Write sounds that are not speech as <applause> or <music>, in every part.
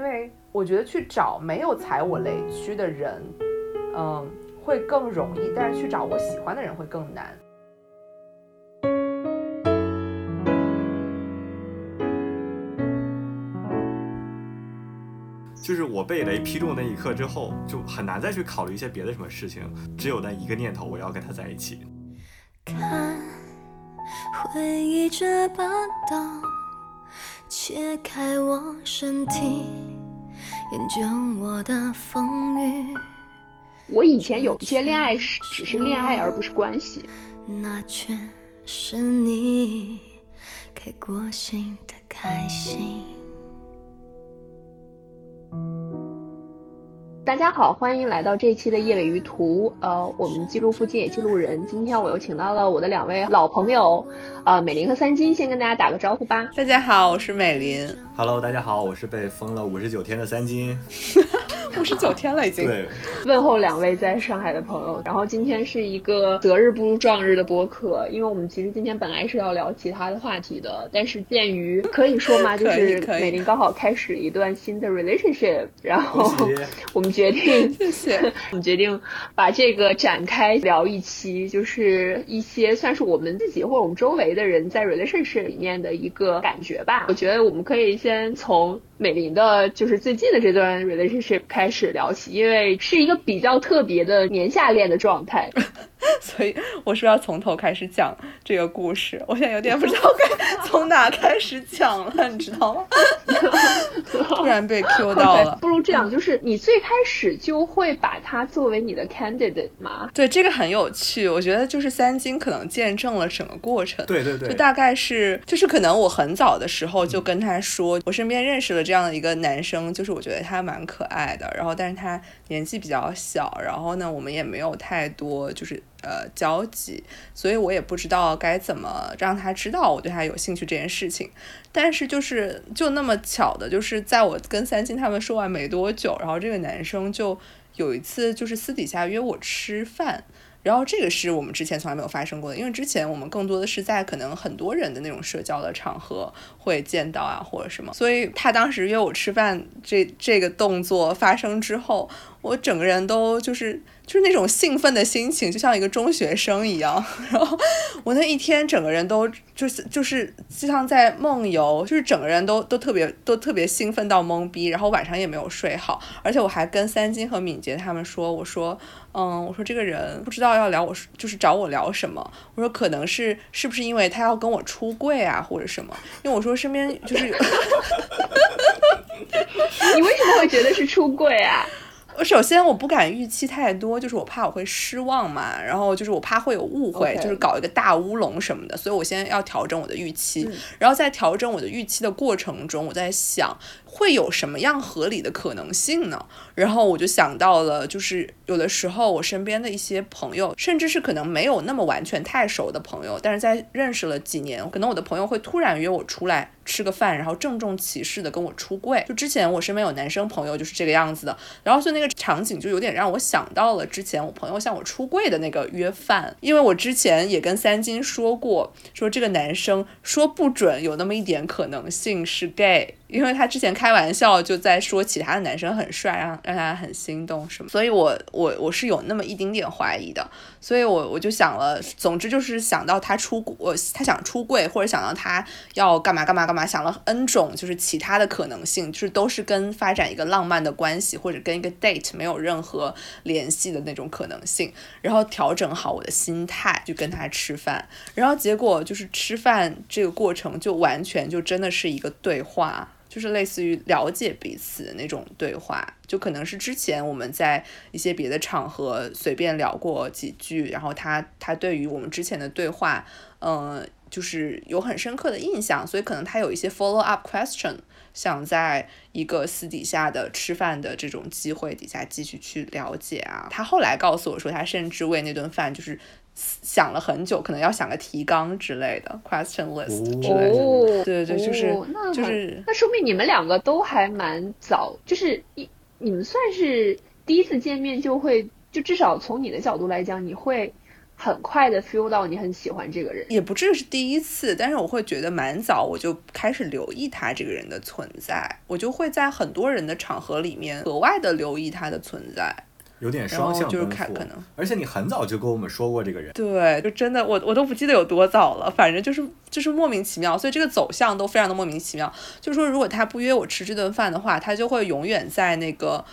因为我觉得去找没有踩我雷区的人，嗯，会更容易，但是去找我喜欢的人会更难。就是我被雷劈中那一刻之后，就很难再去考虑一些别的什么事情，只有那一个念头，我要跟他在一起。看，回忆这把刀，切开我身体，研究我的风雨。我以前有一些恋爱是只是恋爱，而不是关系。那全是你给过心的开心。大家好，欢迎来到这期的夜尾鱼图。呃，我们记录附近也记录人。今天我又请到了我的两位老朋友，呃，美林和三金，先跟大家打个招呼吧。大家好，我是美林。Hello，大家好，我是被封了五十九天的三金。<laughs> 五十九天了，已经。对，问候两位在上海的朋友。然后今天是一个择日不如撞日的播客，因为我们其实今天本来是要聊其他的话题的，但是鉴于可以说嘛，就是美玲刚好开始一段新的 relationship，然后我们决定，<laughs> 谢谢，<laughs> 我们决定把这个展开聊一期，就是一些算是我们自己或者我们周围的人在 relationship 里面的一个感觉吧。我觉得我们可以先从。美玲的就是最近的这段 relationship 开始聊起，因为是一个比较特别的年下恋的状态。<laughs> 所以我是要从头开始讲这个故事，我现在有点不知道该从哪开始讲了，你知道吗？突然被 Q 到了。不如这样，就是你最开始就会把它作为你的 candidate 吗？对，这个很有趣。我觉得就是三金可能见证了整个过程。对对对。就大概是，就是可能我很早的时候就跟他说，我身边认识了这样的一个男生，就是我觉得他蛮可爱的，然后但是他年纪比较小，然后呢，我们也没有太多就是。呃，交集，所以我也不知道该怎么让他知道我对他有兴趣这件事情。但是就是就那么巧的，就是在我跟三金他们说完没多久，然后这个男生就有一次就是私底下约我吃饭。然后这个是我们之前从来没有发生过的，因为之前我们更多的是在可能很多人的那种社交的场合会见到啊或者什么，所以他当时约我吃饭这这个动作发生之后，我整个人都就是就是那种兴奋的心情，就像一个中学生一样。<laughs> 然后我那一天整个人都就是就是就像在梦游，就是整个人都都特别都特别兴奋到懵逼，然后晚上也没有睡好，而且我还跟三金和敏捷他们说，我说。嗯，我说这个人不知道要聊我，就是找我聊什么。我说可能是是不是因为他要跟我出柜啊，或者什么？因为我说身边就是 <laughs> <laughs> 你为什么会觉得是出柜啊？我首先我不敢预期太多，就是我怕我会失望嘛，然后就是我怕会有误会，就是搞一个大乌龙什么的，所以我先要调整我的预期。然后在调整我的预期的过程中，我在想。会有什么样合理的可能性呢？然后我就想到了，就是有的时候我身边的一些朋友，甚至是可能没有那么完全太熟的朋友，但是在认识了几年，可能我的朋友会突然约我出来吃个饭，然后郑重其事的跟我出柜。就之前我身边有男生朋友就是这个样子的，然后所以那个场景就有点让我想到了之前我朋友向我出柜的那个约饭，因为我之前也跟三金说过，说这个男生说不准有那么一点可能性是 gay。因为他之前开玩笑就在说其他的男生很帅，让让他很心动什么，所以我我我是有那么一丁点怀疑的，所以我我就想了，总之就是想到他出我他想出柜，或者想到他要干嘛干嘛干嘛，想了 N 种就是其他的可能性，就是都是跟发展一个浪漫的关系或者跟一个 date 没有任何联系的那种可能性，然后调整好我的心态就跟他吃饭，然后结果就是吃饭这个过程就完全就真的是一个对话。就是类似于了解彼此的那种对话，就可能是之前我们在一些别的场合随便聊过几句，然后他他对于我们之前的对话，嗯，就是有很深刻的印象，所以可能他有一些 follow up question，想在一个私底下的吃饭的这种机会底下继续去了解啊。他后来告诉我说，他甚至为那顿饭就是。想了很久，可能要想个提纲之类的，question list 之类的。对对对，就是就是，那说明你们两个都还蛮早，就是一你们算是第一次见面就会，就至少从你的角度来讲，你会很快的 feel 到你很喜欢这个人，也不至于是第一次，但是我会觉得蛮早我就开始留意他这个人的存在，我就会在很多人的场合里面格外的留意他的存在，有点双向就是看可能，而且你很早就跟我们说过这个人，对，就真的我我都不记得有多早了，反正就是就是莫名其妙，所以这个走向都非常的莫名其妙。就是说，如果他不约我吃这顿饭的话，他就会永远在那个。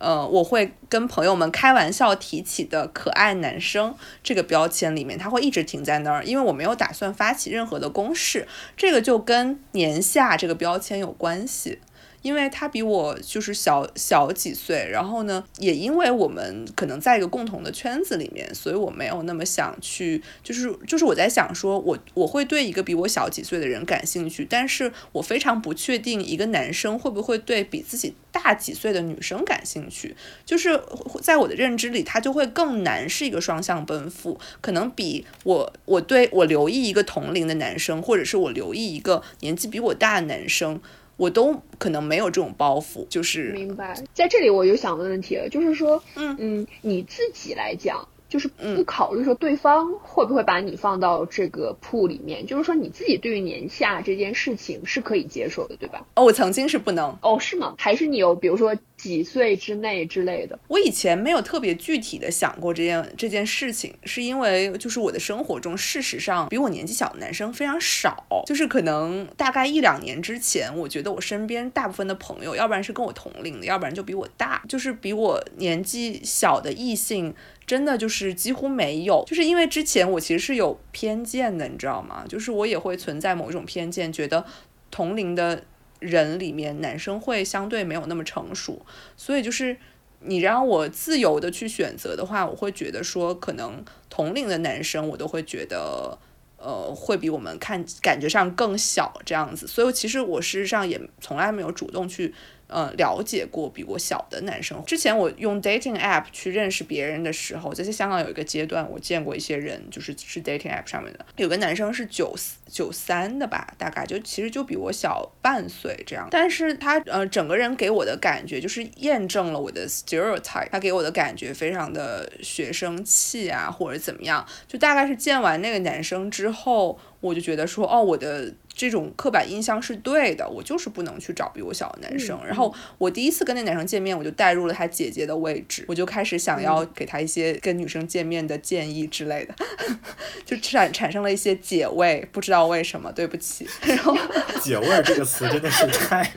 呃，我会跟朋友们开玩笑提起的可爱男生这个标签里面，他会一直停在那儿，因为我没有打算发起任何的攻势，这个就跟年下这个标签有关系。因为他比我就是小小几岁，然后呢，也因为我们可能在一个共同的圈子里面，所以我没有那么想去，就是就是我在想说，我我会对一个比我小几岁的人感兴趣，但是我非常不确定一个男生会不会对比自己大几岁的女生感兴趣，就是在我的认知里，他就会更难是一个双向奔赴，可能比我我对我留意一个同龄的男生，或者是我留意一个年纪比我大的男生。我都可能没有这种包袱，就是明白。在这里我有想问问题了，就是说，嗯嗯，你自己来讲。就是不考虑说对方会不会把你放到这个铺里面，就是说你自己对于年下这件事情是可以接受的，对吧？哦，我曾经是不能。哦，是吗？还是你有比如说几岁之内之类的？我以前没有特别具体的想过这件这件事情，是因为就是我的生活中事实上比我年纪小的男生非常少，就是可能大概一两年之前，我觉得我身边大部分的朋友，要不然是跟我同龄的，要不然就比我大，就是比我年纪小的异性。真的就是几乎没有，就是因为之前我其实是有偏见的，你知道吗？就是我也会存在某一种偏见，觉得同龄的人里面男生会相对没有那么成熟，所以就是你让我自由的去选择的话，我会觉得说可能同龄的男生我都会觉得，呃，会比我们看感觉上更小这样子，所以其实我事实上也从来没有主动去。呃，了解过比我小的男生。之前我用 dating app 去认识别人的时候，在香港有一个阶段，我见过一些人，就是是 dating app 上面的。有个男生是九九三的吧，大概就其实就比我小半岁这样。但是他呃，整个人给我的感觉就是验证了我的 stereotype。他给我的感觉非常的学生气啊，或者怎么样。就大概是见完那个男生之后，我就觉得说，哦，我的。这种刻板印象是对的，我就是不能去找比我小的男生。然后我第一次跟那男生见面，我就带入了他姐姐的位置，我就开始想要给他一些跟女生见面的建议之类的，<laughs> 就产产生了一些姐味，不知道为什么，对不起。然后姐味这个词真的是太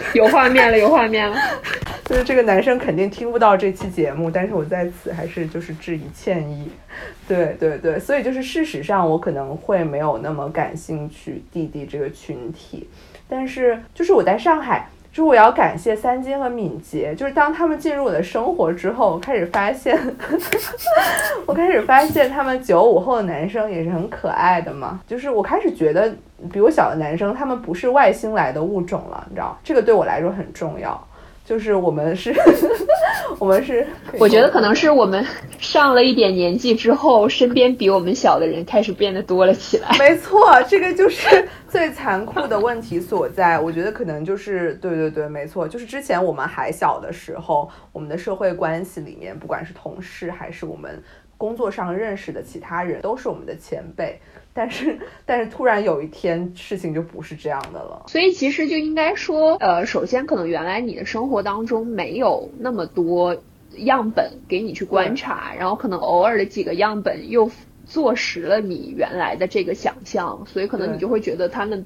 <laughs> 有画面了，有画面了。<laughs> 就是这个男生肯定听不到这期节目，但是我在此还是就是致以歉意。对对对，所以就是事实上我可能会没有那么感兴趣弟弟这个群体，但是就是我在上海，就是我要感谢三金和敏捷，就是当他们进入我的生活之后，我开始发现，<laughs> 我开始发现他们九五后的男生也是很可爱的嘛，就是我开始觉得比我小的男生他们不是外星来的物种了，你知道，这个对我来说很重要。就是我们是，<laughs> 我们是，我觉得可能是我们上了一点年纪之后，身边比我们小的人开始变得多了起来。没错，这个就是最残酷的问题所在。我觉得可能就是，对对对，没错，就是之前我们还小的时候，我们的社会关系里面，不管是同事还是我们工作上认识的其他人，都是我们的前辈。但是，但是突然有一天，事情就不是这样的了。所以其实就应该说，呃，首先可能原来你的生活当中没有那么多样本给你去观察，然后可能偶尔的几个样本又坐实了你原来的这个想象，所以可能你就会觉得他们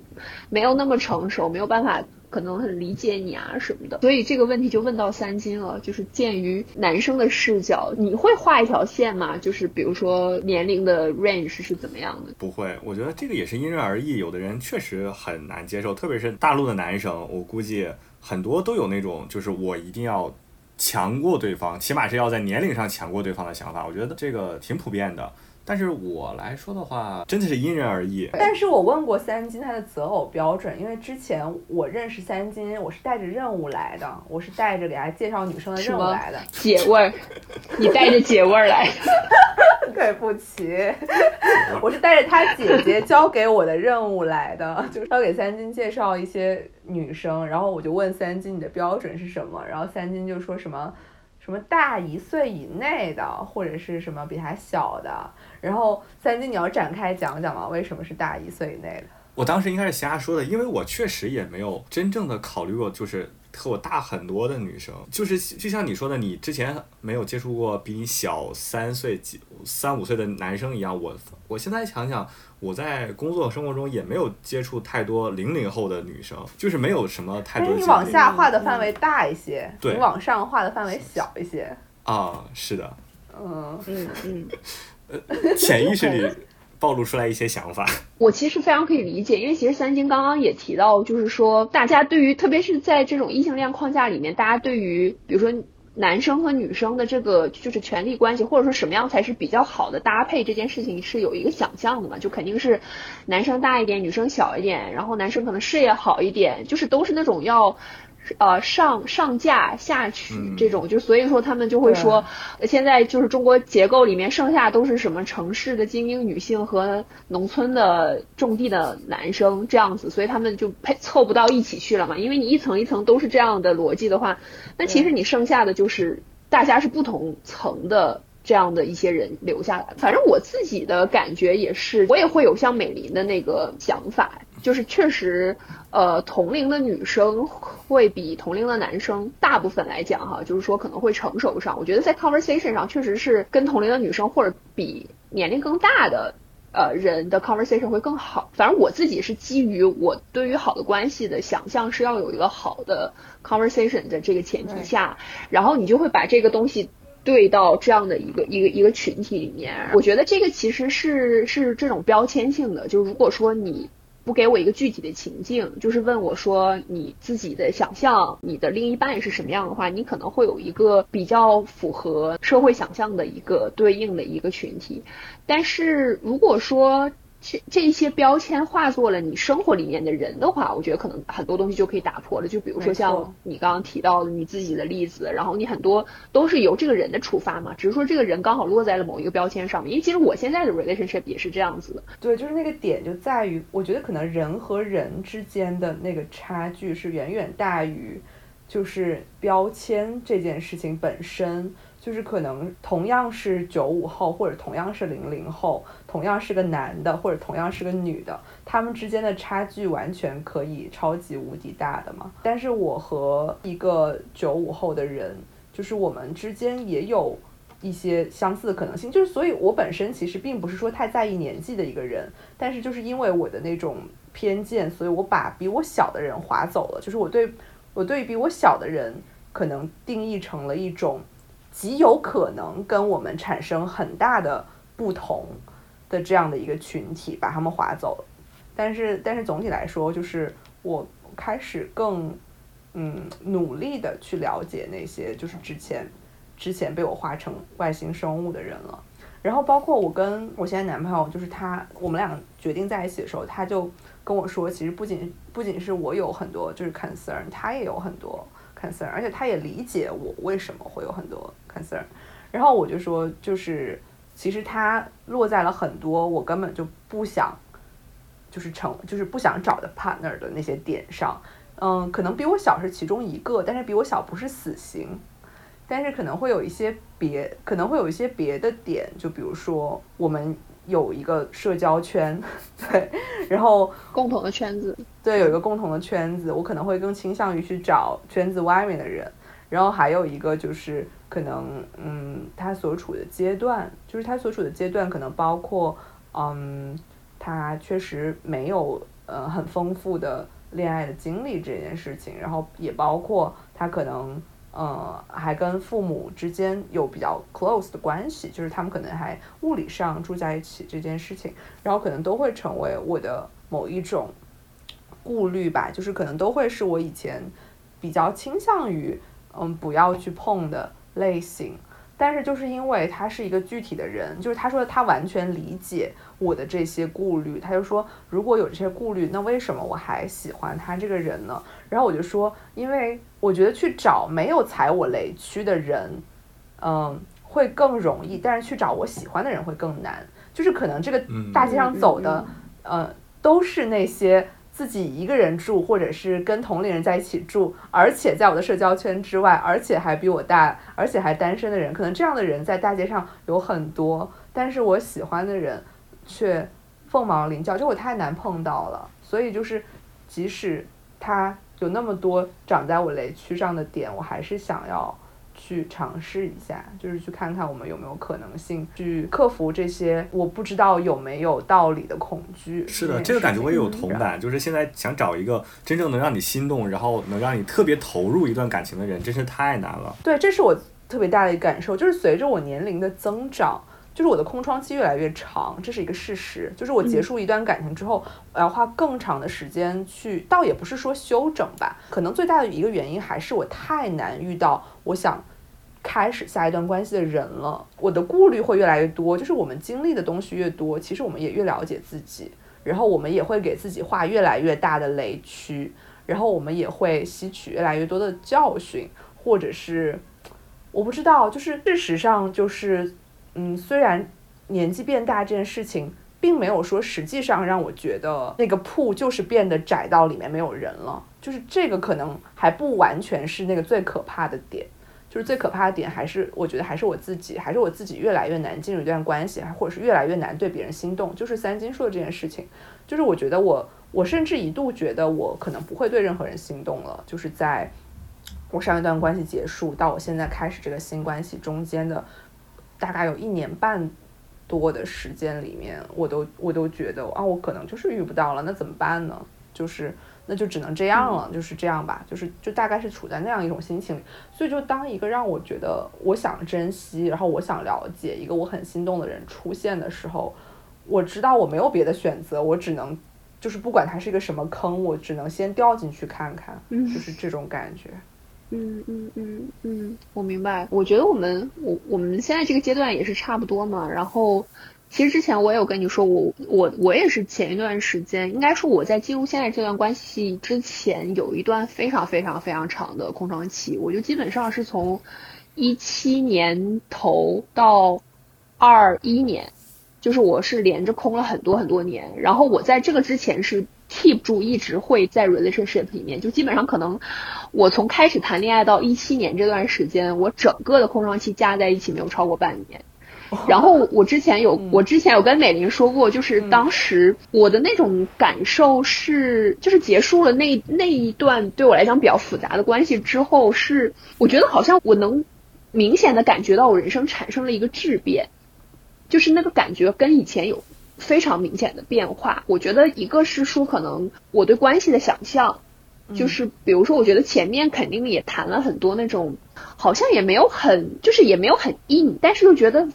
没有那么成熟，没有办法。可能很理解你啊什么的，所以这个问题就问到三金了。就是鉴于男生的视角，你会画一条线吗？就是比如说年龄的 range 是怎么样的？不会，我觉得这个也是因人而异。有的人确实很难接受，特别是大陆的男生，我估计很多都有那种就是我一定要强过对方，起码是要在年龄上强过对方的想法。我觉得这个挺普遍的。但是我来说的话，真的是因人而异。但是我问过三金他的择偶标准，因为之前我认识三金，我是带着任务来的，我是带着给他介绍女生的任务来的。姐味儿，<laughs> 你带着姐味儿来的。<laughs> 对不起，<laughs> 我是带着他姐姐交给我的任务来的，就是要给三金介绍一些女生，然后我就问三金你的标准是什么，然后三金就说什么。什么大一岁以内的，或者是什么比他小的。然后三金，你要展开讲讲吗？为什么是大一岁以内的？我当时应该是瞎说的，因为我确实也没有真正的考虑过，就是和我大很多的女生，就是就像你说的，你之前没有接触过比你小三岁、几三五岁的男生一样。我我现在想想，我在工作生活中也没有接触太多零零后的女生，就是没有什么太多。你往下画的范围大一些，你往上画的范围小一些。啊，是的。嗯嗯嗯。<laughs> 呃，潜意识里。暴露出来一些想法，我其实非常可以理解，因为其实三金刚刚也提到，就是说大家对于，特别是在这种异性恋框架里面，大家对于，比如说男生和女生的这个就是权力关系，或者说什么样才是比较好的搭配，这件事情是有一个想象的嘛，就肯定是男生大一点，女生小一点，然后男生可能事业好一点，就是都是那种要。呃，上上架下取这种，就所以说他们就会说，现在就是中国结构里面剩下都是什么城市的精英女性和农村的种地的男生这样子，所以他们就配凑不到一起去了嘛。因为你一层一层都是这样的逻辑的话，那其实你剩下的就是大家是不同层的这样的一些人留下来。反正我自己的感觉也是，我也会有像美林的那个想法。就是确实，呃，同龄的女生会比同龄的男生，大部分来讲哈，就是说可能会成熟上。我觉得在 conversation 上，确实是跟同龄的女生或者比年龄更大的呃人的 conversation 会更好。反正我自己是基于我对于好的关系的想象是要有一个好的 conversation 的这个前提下，然后你就会把这个东西对到这样的一个一个一个群体里面。我觉得这个其实是是这种标签性的，就如果说你。不给我一个具体的情境，就是问我说你自己的想象，你的另一半是什么样的话，你可能会有一个比较符合社会想象的一个对应的一个群体。但是如果说，这这些标签化作了你生活里面的人的话，我觉得可能很多东西就可以打破了。就比如说像你刚刚提到的你自己的例子，然后你很多都是由这个人的出发嘛，只是说这个人刚好落在了某一个标签上面。因为其实我现在的 relationship 也是这样子的。对，就是那个点就在于，我觉得可能人和人之间的那个差距是远远大于，就是标签这件事情本身。就是可能同样是九五后，或者同样是零零后，同样是个男的，或者同样是个女的，他们之间的差距完全可以超级无敌大的嘛。但是我和一个九五后的人，就是我们之间也有一些相似的可能性。就是所以，我本身其实并不是说太在意年纪的一个人，但是就是因为我的那种偏见，所以我把比我小的人划走了。就是我对我对比我小的人，可能定义成了一种。极有可能跟我们产生很大的不同的这样的一个群体，把他们划走了。但是，但是总体来说，就是我开始更嗯努力的去了解那些就是之前之前被我划成外星生物的人了。然后，包括我跟我现在男朋友，就是他，我们俩决定在一起的时候，他就跟我说，其实不仅不仅是我有很多就是 concern，他也有很多。concern，而且他也理解我为什么会有很多 concern，然后我就说，就是其实他落在了很多我根本就不想，就是成就是不想找的 partner 的那些点上，嗯，可能比我小是其中一个，但是比我小不是死刑，但是可能会有一些别，可能会有一些别的点，就比如说我们。有一个社交圈，<laughs> 对，然后共同的圈子，对，有一个共同的圈子，我可能会更倾向于去找圈子外面的人。然后还有一个就是可能，嗯，他所处的阶段，就是他所处的阶段可能包括，嗯，他确实没有呃很丰富的恋爱的经历这件事情，然后也包括他可能。呃，还跟父母之间有比较 close 的关系，就是他们可能还物理上住在一起这件事情，然后可能都会成为我的某一种顾虑吧，就是可能都会是我以前比较倾向于嗯不要去碰的类型。但是就是因为他是一个具体的人，就是他说他完全理解我的这些顾虑，他就说如果有这些顾虑，那为什么我还喜欢他这个人呢？然后我就说，因为我觉得去找没有踩我雷区的人，嗯，会更容易，但是去找我喜欢的人会更难。就是可能这个大街上走的，呃，都是那些自己一个人住，或者是跟同龄人在一起住，而且在我的社交圈之外，而且还比我大，而且还单身的人，可能这样的人在大街上有很多，但是我喜欢的人却凤毛麟角，就我太难碰到了。所以就是，即使他有那么多长在我雷区上的点，我还是想要。去尝试一下，就是去看看我们有没有可能性去克服这些我不知道有没有道理的恐惧。是的，这个感觉我也有同感。就是现在想找一个真正能让你心动，然后能让你特别投入一段感情的人，真是太难了。对，这是我特别大的一个感受。就是随着我年龄的增长，就是我的空窗期越来越长，这是一个事实。就是我结束一段感情之后，我要花更长的时间去，倒也不是说休整吧。可能最大的一个原因还是我太难遇到我想。开始下一段关系的人了，我的顾虑会越来越多。就是我们经历的东西越多，其实我们也越了解自己，然后我们也会给自己画越来越大的雷区，然后我们也会吸取越来越多的教训，或者是我不知道，就是事实上就是，嗯，虽然年纪变大这件事情，并没有说实际上让我觉得那个铺就是变得窄到里面没有人了，就是这个可能还不完全是那个最可怕的点。就是最可怕的点，还是我觉得还是我自己，还是我自己越来越难进入一段关系，或者是越来越难对别人心动。就是三金说的这件事情，就是我觉得我，我甚至一度觉得我可能不会对任何人心动了。就是在我上一段关系结束到我现在开始这个新关系中间的大概有一年半多的时间里面，我都我都觉得啊，我可能就是遇不到了，那怎么办呢？就是。那就只能这样了，就是这样吧，就是就大概是处在那样一种心情里，所以就当一个让我觉得我想珍惜，然后我想了解一个我很心动的人出现的时候，我知道我没有别的选择，我只能就是不管它是一个什么坑，我只能先掉进去看看，就是这种感觉。嗯嗯嗯嗯嗯，我明白。我觉得我们我我们现在这个阶段也是差不多嘛，然后。其实之前我也有跟你说，我我我也是前一段时间，应该说我在进入现在这段关系之前，有一段非常非常非常长的空窗期。我就基本上是从一七年头到二一年，就是我是连着空了很多很多年。然后我在这个之前是 keep 住，一直会在 relationship 里面，就基本上可能我从开始谈恋爱到一七年这段时间，我整个的空窗期加在一起没有超过半年。然后我之前有，我之前有跟美玲说过，就是当时我的那种感受是，就是结束了那那一段对我来讲比较复杂的关系之后，是我觉得好像我能明显的感觉到我人生产生了一个质变，就是那个感觉跟以前有非常明显的变化。我觉得一个是说可能我对关系的想象，就是比如说我觉得前面肯定也谈了很多那种，好像也没有很，就是也没有很硬，但是又觉得。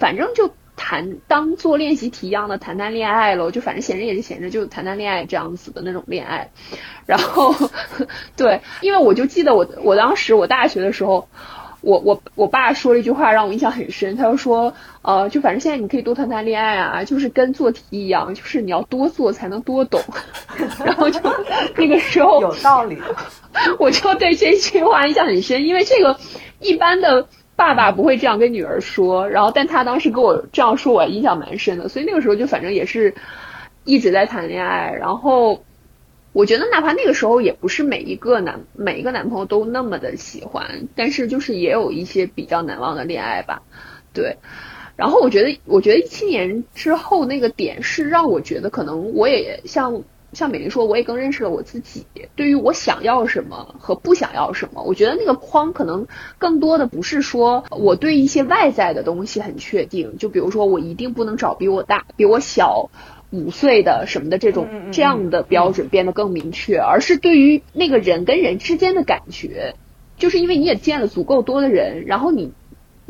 反正就谈当做练习题一样的谈谈恋爱喽，就反正闲着也是闲着，就谈谈恋爱这样子的那种恋爱。然后，<laughs> 对，因为我就记得我我当时我大学的时候，我我我爸说了一句话让我印象很深，他就说，呃，就反正现在你可以多谈谈恋爱啊，就是跟做题一样，就是你要多做才能多懂。<laughs> 然后就那个时候有道理，我就对这句话印象很深，因为这个一般的。爸爸不会这样跟女儿说，然后但他当时跟我这样说，我印象蛮深的。所以那个时候就反正也是一直在谈恋爱。然后我觉得哪怕那个时候也不是每一个男每一个男朋友都那么的喜欢，但是就是也有一些比较难忘的恋爱吧。对，然后我觉得我觉得一七年之后那个点是让我觉得可能我也像。像美玲说，我也更认识了我自己。对于我想要什么和不想要什么，我觉得那个框可能更多的不是说我对一些外在的东西很确定，就比如说我一定不能找比我大、比我小五岁的什么的这种这样的标准变得更明确，而是对于那个人跟人之间的感觉，就是因为你也见了足够多的人，然后你。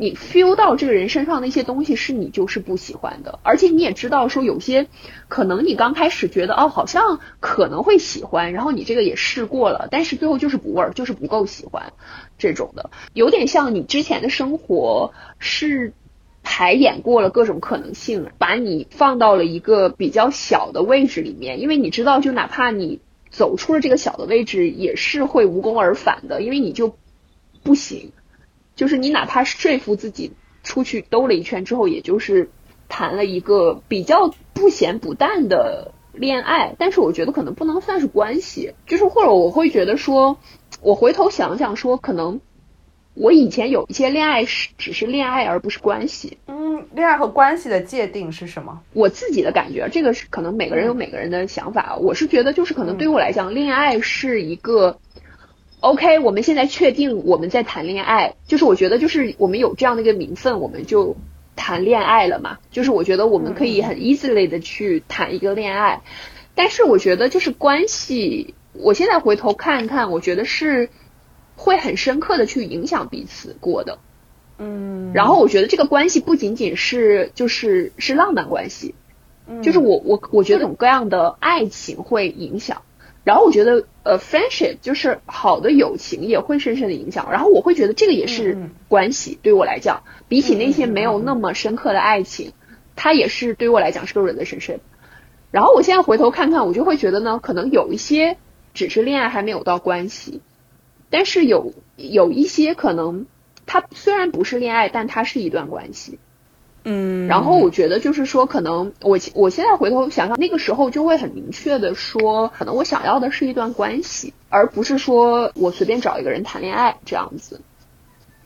你 feel 到这个人身上的一些东西是你就是不喜欢的，而且你也知道说有些可能你刚开始觉得哦好像可能会喜欢，然后你这个也试过了，但是最后就是不味儿，就是不够喜欢这种的，有点像你之前的生活是排演过了各种可能性，把你放到了一个比较小的位置里面，因为你知道就哪怕你走出了这个小的位置，也是会无功而返的，因为你就不行。就是你哪怕说服自己出去兜了一圈之后，也就是谈了一个比较不咸不淡的恋爱，但是我觉得可能不能算是关系，就是或者我会觉得说，我回头想想说，可能我以前有一些恋爱是只是恋爱而不是关系。嗯，恋爱和关系的界定是什么？我自己的感觉，这个是可能每个人有每个人的想法。我是觉得就是可能对我来讲，恋爱是一个，OK，我们现在确定我们在谈恋爱，就是我觉得就是我们有这样的一个名分，我们就。谈恋爱了嘛？就是我觉得我们可以很 easily 的去谈一个恋爱，但是我觉得就是关系，我现在回头看看，我觉得是会很深刻的去影响彼此过的。嗯，然后我觉得这个关系不仅仅是就是是浪漫关系，就是我我我觉得各种各样的爱情会影响。然后我觉得，呃，friendship 就是好的友情也会深深的影响。然后我会觉得这个也是关系，对于我来讲，比起那些没有那么深刻的爱情，它也是对于我来讲是个 relationship。然后我现在回头看看，我就会觉得呢，可能有一些只是恋爱还没有到关系，但是有有一些可能，它虽然不是恋爱，但它是一段关系。嗯，然后我觉得就是说，可能我我现在回头想想，那个时候就会很明确的说，可能我想要的是一段关系，而不是说我随便找一个人谈恋爱这样子。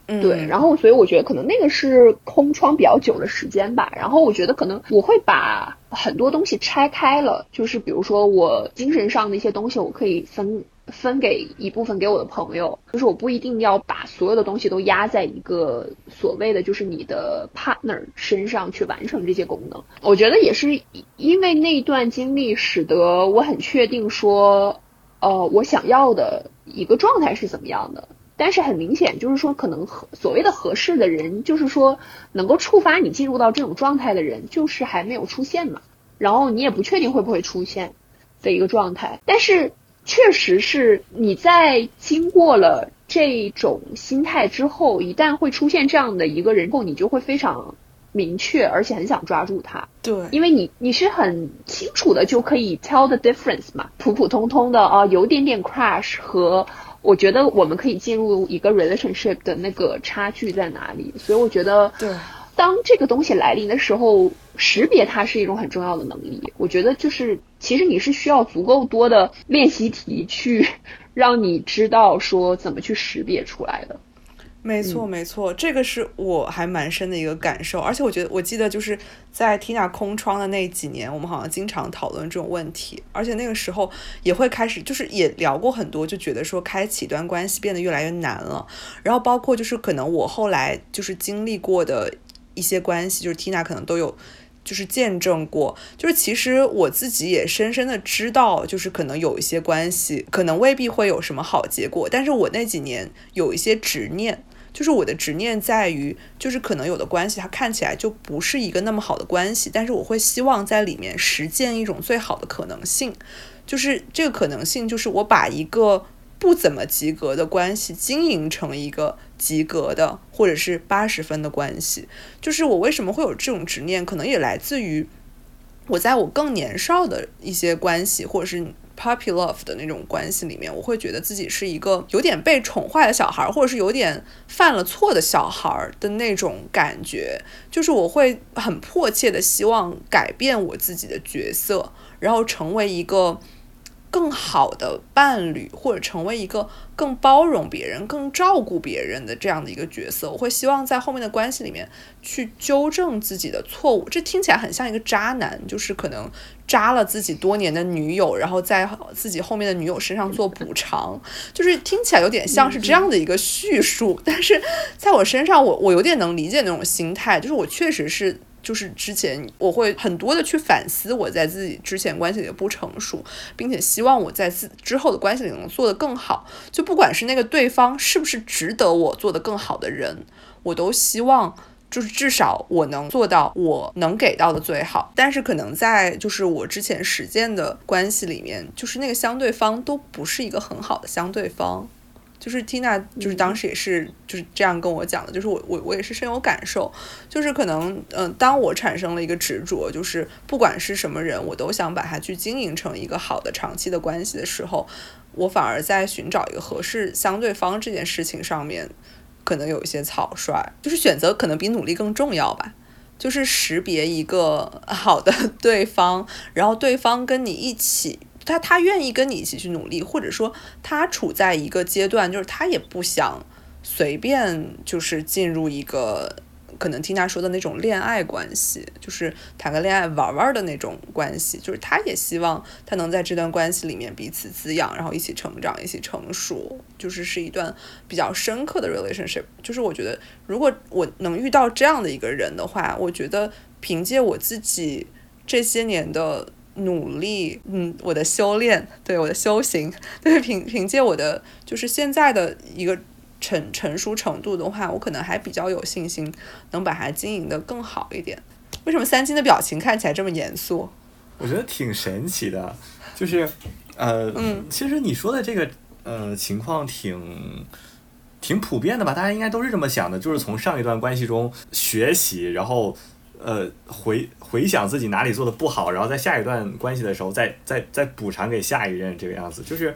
嗯，对。然后，所以我觉得可能那个是空窗比较久的时间吧。然后我觉得可能我会把很多东西拆开了，就是比如说我精神上的一些东西，我可以分。分给一部分给我的朋友，就是我不一定要把所有的东西都压在一个所谓的就是你的 partner 身上去完成这些功能。我觉得也是因为那段经历，使得我很确定说，呃，我想要的一个状态是怎么样的。但是很明显，就是说可能合所谓的合适的人，就是说能够触发你进入到这种状态的人，就是还没有出现嘛。然后你也不确定会不会出现的一个状态，但是。确实是你在经过了这种心态之后，一旦会出现这样的一个人后，你就会非常明确，而且很想抓住他。对，因为你你是很清楚的就可以 tell the difference 嘛，普普通通的啊，有点点 crush 和我觉得我们可以进入一个 relationship 的那个差距在哪里。所以我觉得，对，当这个东西来临的时候。识别它是一种很重要的能力，我觉得就是其实你是需要足够多的练习题去 <laughs> 让你知道说怎么去识别出来的。没错，没错，这个是我还蛮深的一个感受，而且我觉得我记得就是在 Tina 空窗的那几年，我们好像经常讨论这种问题，而且那个时候也会开始就是也聊过很多，就觉得说开启一段关系变得越来越难了，然后包括就是可能我后来就是经历过的一些关系，就是 Tina 可能都有。就是见证过，就是其实我自己也深深的知道，就是可能有一些关系，可能未必会有什么好结果。但是我那几年有一些执念，就是我的执念在于，就是可能有的关系它看起来就不是一个那么好的关系，但是我会希望在里面实践一种最好的可能性，就是这个可能性就是我把一个。不怎么及格的关系经营成一个及格的，或者是八十分的关系，就是我为什么会有这种执念，可能也来自于我在我更年少的一些关系，或者是 puppy love 的那种关系里面，我会觉得自己是一个有点被宠坏的小孩，或者是有点犯了错的小孩的那种感觉，就是我会很迫切的希望改变我自己的角色，然后成为一个。更好的伴侣，或者成为一个更包容别人、更照顾别人的这样的一个角色，我会希望在后面的关系里面去纠正自己的错误。这听起来很像一个渣男，就是可能渣了自己多年的女友，然后在自己后面的女友身上做补偿，就是听起来有点像是这样的一个叙述。但是在我身上，我我有点能理解那种心态，就是我确实是。就是之前我会很多的去反思我在自己之前关系里的不成熟，并且希望我在自之后的关系里能做得更好。就不管是那个对方是不是值得我做得更好的人，我都希望就是至少我能做到我能给到的最好。但是可能在就是我之前实践的关系里面，就是那个相对方都不是一个很好的相对方。就是 Tina，就是当时也是就是这样跟我讲的，就是我我我也是深有感受，就是可能嗯，当我产生了一个执着，就是不管是什么人，我都想把它去经营成一个好的长期的关系的时候，我反而在寻找一个合适相对方这件事情上面，可能有一些草率，就是选择可能比努力更重要吧。就是识别一个好的 <laughs> 对方，然后对方跟你一起，他他愿意跟你一起去努力，或者说他处在一个阶段，就是他也不想随便就是进入一个。可能听他说的那种恋爱关系，就是谈个恋爱玩玩的那种关系，就是他也希望他能在这段关系里面彼此滋养，然后一起成长，一起成熟，就是是一段比较深刻的 relationship。就是我觉得，如果我能遇到这样的一个人的话，我觉得凭借我自己这些年的努力，嗯，我的修炼，对我的修行，<laughs> 对凭凭借我的就是现在的一个。成成熟程度的话，我可能还比较有信心能把它经营的更好一点。为什么三金的表情看起来这么严肃？我觉得挺神奇的，就是呃，嗯，其实你说的这个呃情况挺挺普遍的吧？大家应该都是这么想的，就是从上一段关系中学习，然后呃回回想自己哪里做的不好，然后在下一段关系的时候再再再补偿给下一任这个样子，就是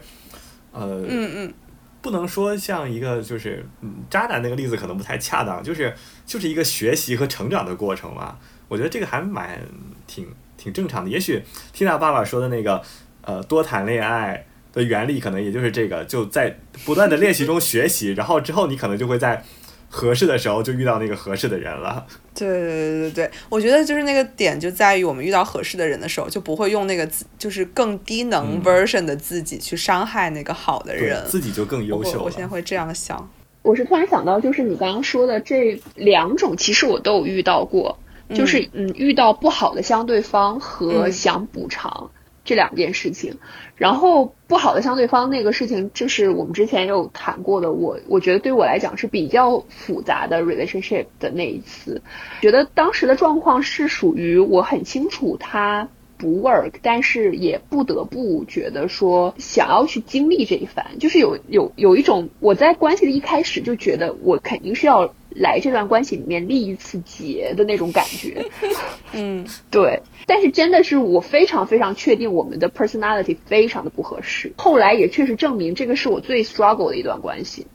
呃，嗯嗯。不能说像一个就是渣男那个例子可能不太恰当，就是就是一个学习和成长的过程嘛。我觉得这个还蛮挺挺正常的。也许听到爸爸说的那个呃多谈恋爱的原理，可能也就是这个，就在不断的练习中学习，然后之后你可能就会在。合适的时候就遇到那个合适的人了。对对对对对，我觉得就是那个点就在于我们遇到合适的人的时候，就不会用那个自就是更低能 version 的自己去伤害那个好的人，自己就更优秀。我现在会这样想。我是突然想到，就是你刚刚说的这两种，其实我都有遇到过，就是嗯，遇到不好的相对方和想补偿。这两件事情，然后不好的相对方那个事情，这是我们之前有谈过的。我我觉得对我来讲是比较复杂的 relationship 的那一次，觉得当时的状况是属于我很清楚他不 work，但是也不得不觉得说想要去经历这一番，就是有有有一种我在关系的一开始就觉得我肯定是要。来这段关系里面立一次结的那种感觉，<laughs> 嗯，对。但是真的是我非常非常确定我们的 personality 非常的不合适。后来也确实证明这个是我最 struggle 的一段关系。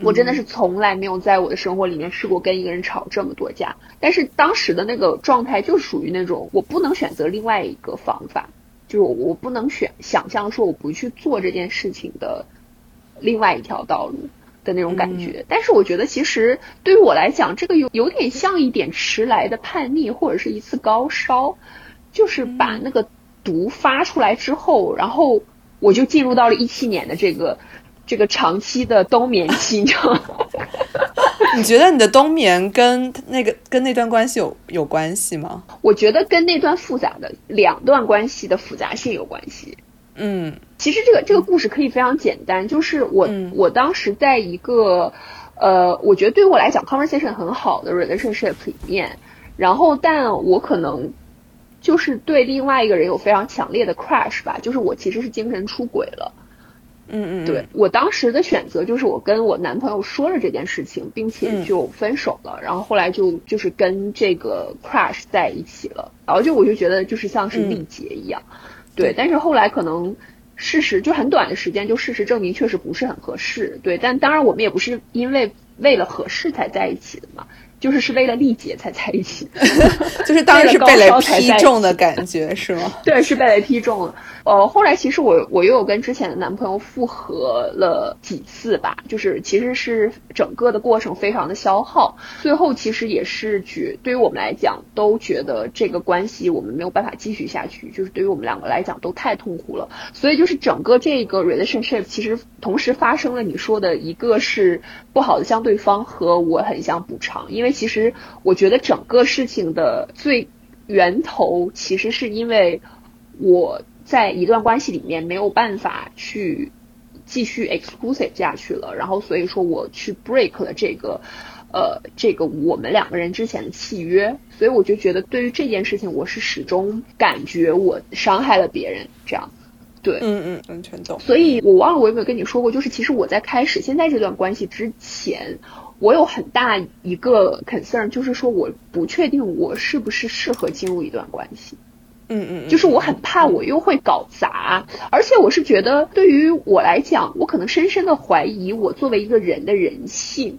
我真的是从来没有在我的生活里面试过跟一个人吵这么多架。但是当时的那个状态就属于那种我不能选择另外一个方法，就是我我不能选想象说我不去做这件事情的另外一条道路。的那种感觉，但是我觉得其实对于我来讲，这个有有点像一点迟来的叛逆，或者是一次高烧，就是把那个毒发出来之后，然后我就进入到了一七年的这个这个长期的冬眠期，你知道吗？<laughs> 你觉得你的冬眠跟那个跟那段关系有有关系吗？我觉得跟那段复杂的两段关系的复杂性有关系。嗯，其实这个这个故事可以非常简单，就是我我当时在一个呃，我觉得对我来讲 conversation 很好的 relationship 里面，然后但我可能就是对另外一个人有非常强烈的 crush 吧，就是我其实是精神出轨了。嗯嗯，对我当时的选择就是我跟我男朋友说了这件事情，并且就分手了，然后后来就就是跟这个 crush 在一起了，然后就我就觉得就是像是历劫一样。对，但是后来可能事实就很短的时间，就事实证明确实不是很合适。对，但当然我们也不是因为为了合适才在一起的嘛。就是是为了历劫才在一起，<laughs> 就是当时是被雷劈中的感觉是吗？对，是被雷劈中了。呃，后来其实我我又有跟之前的男朋友复合了几次吧，就是其实是整个的过程非常的消耗，最后其实也是觉对于我们来讲都觉得这个关系我们没有办法继续下去，就是对于我们两个来讲都太痛苦了，所以就是整个这个 relationship 其实同时发生了你说的一个是不好的相对方和我很想补偿，因为。其实我觉得整个事情的最源头，其实是因为我在一段关系里面没有办法去继续 exclusive 下去了，然后所以说我去 break 了这个呃这个我们两个人之前的契约，所以我就觉得对于这件事情，我是始终感觉我伤害了别人这样。对，嗯嗯，完全懂。所以我忘了我有没有跟你说过，就是其实我在开始现在这段关系之前。我有很大一个 concern，就是说我不确定我是不是适合进入一段关系。嗯嗯，就是我很怕我又会搞砸，而且我是觉得对于我来讲，我可能深深的怀疑我作为一个人的人性。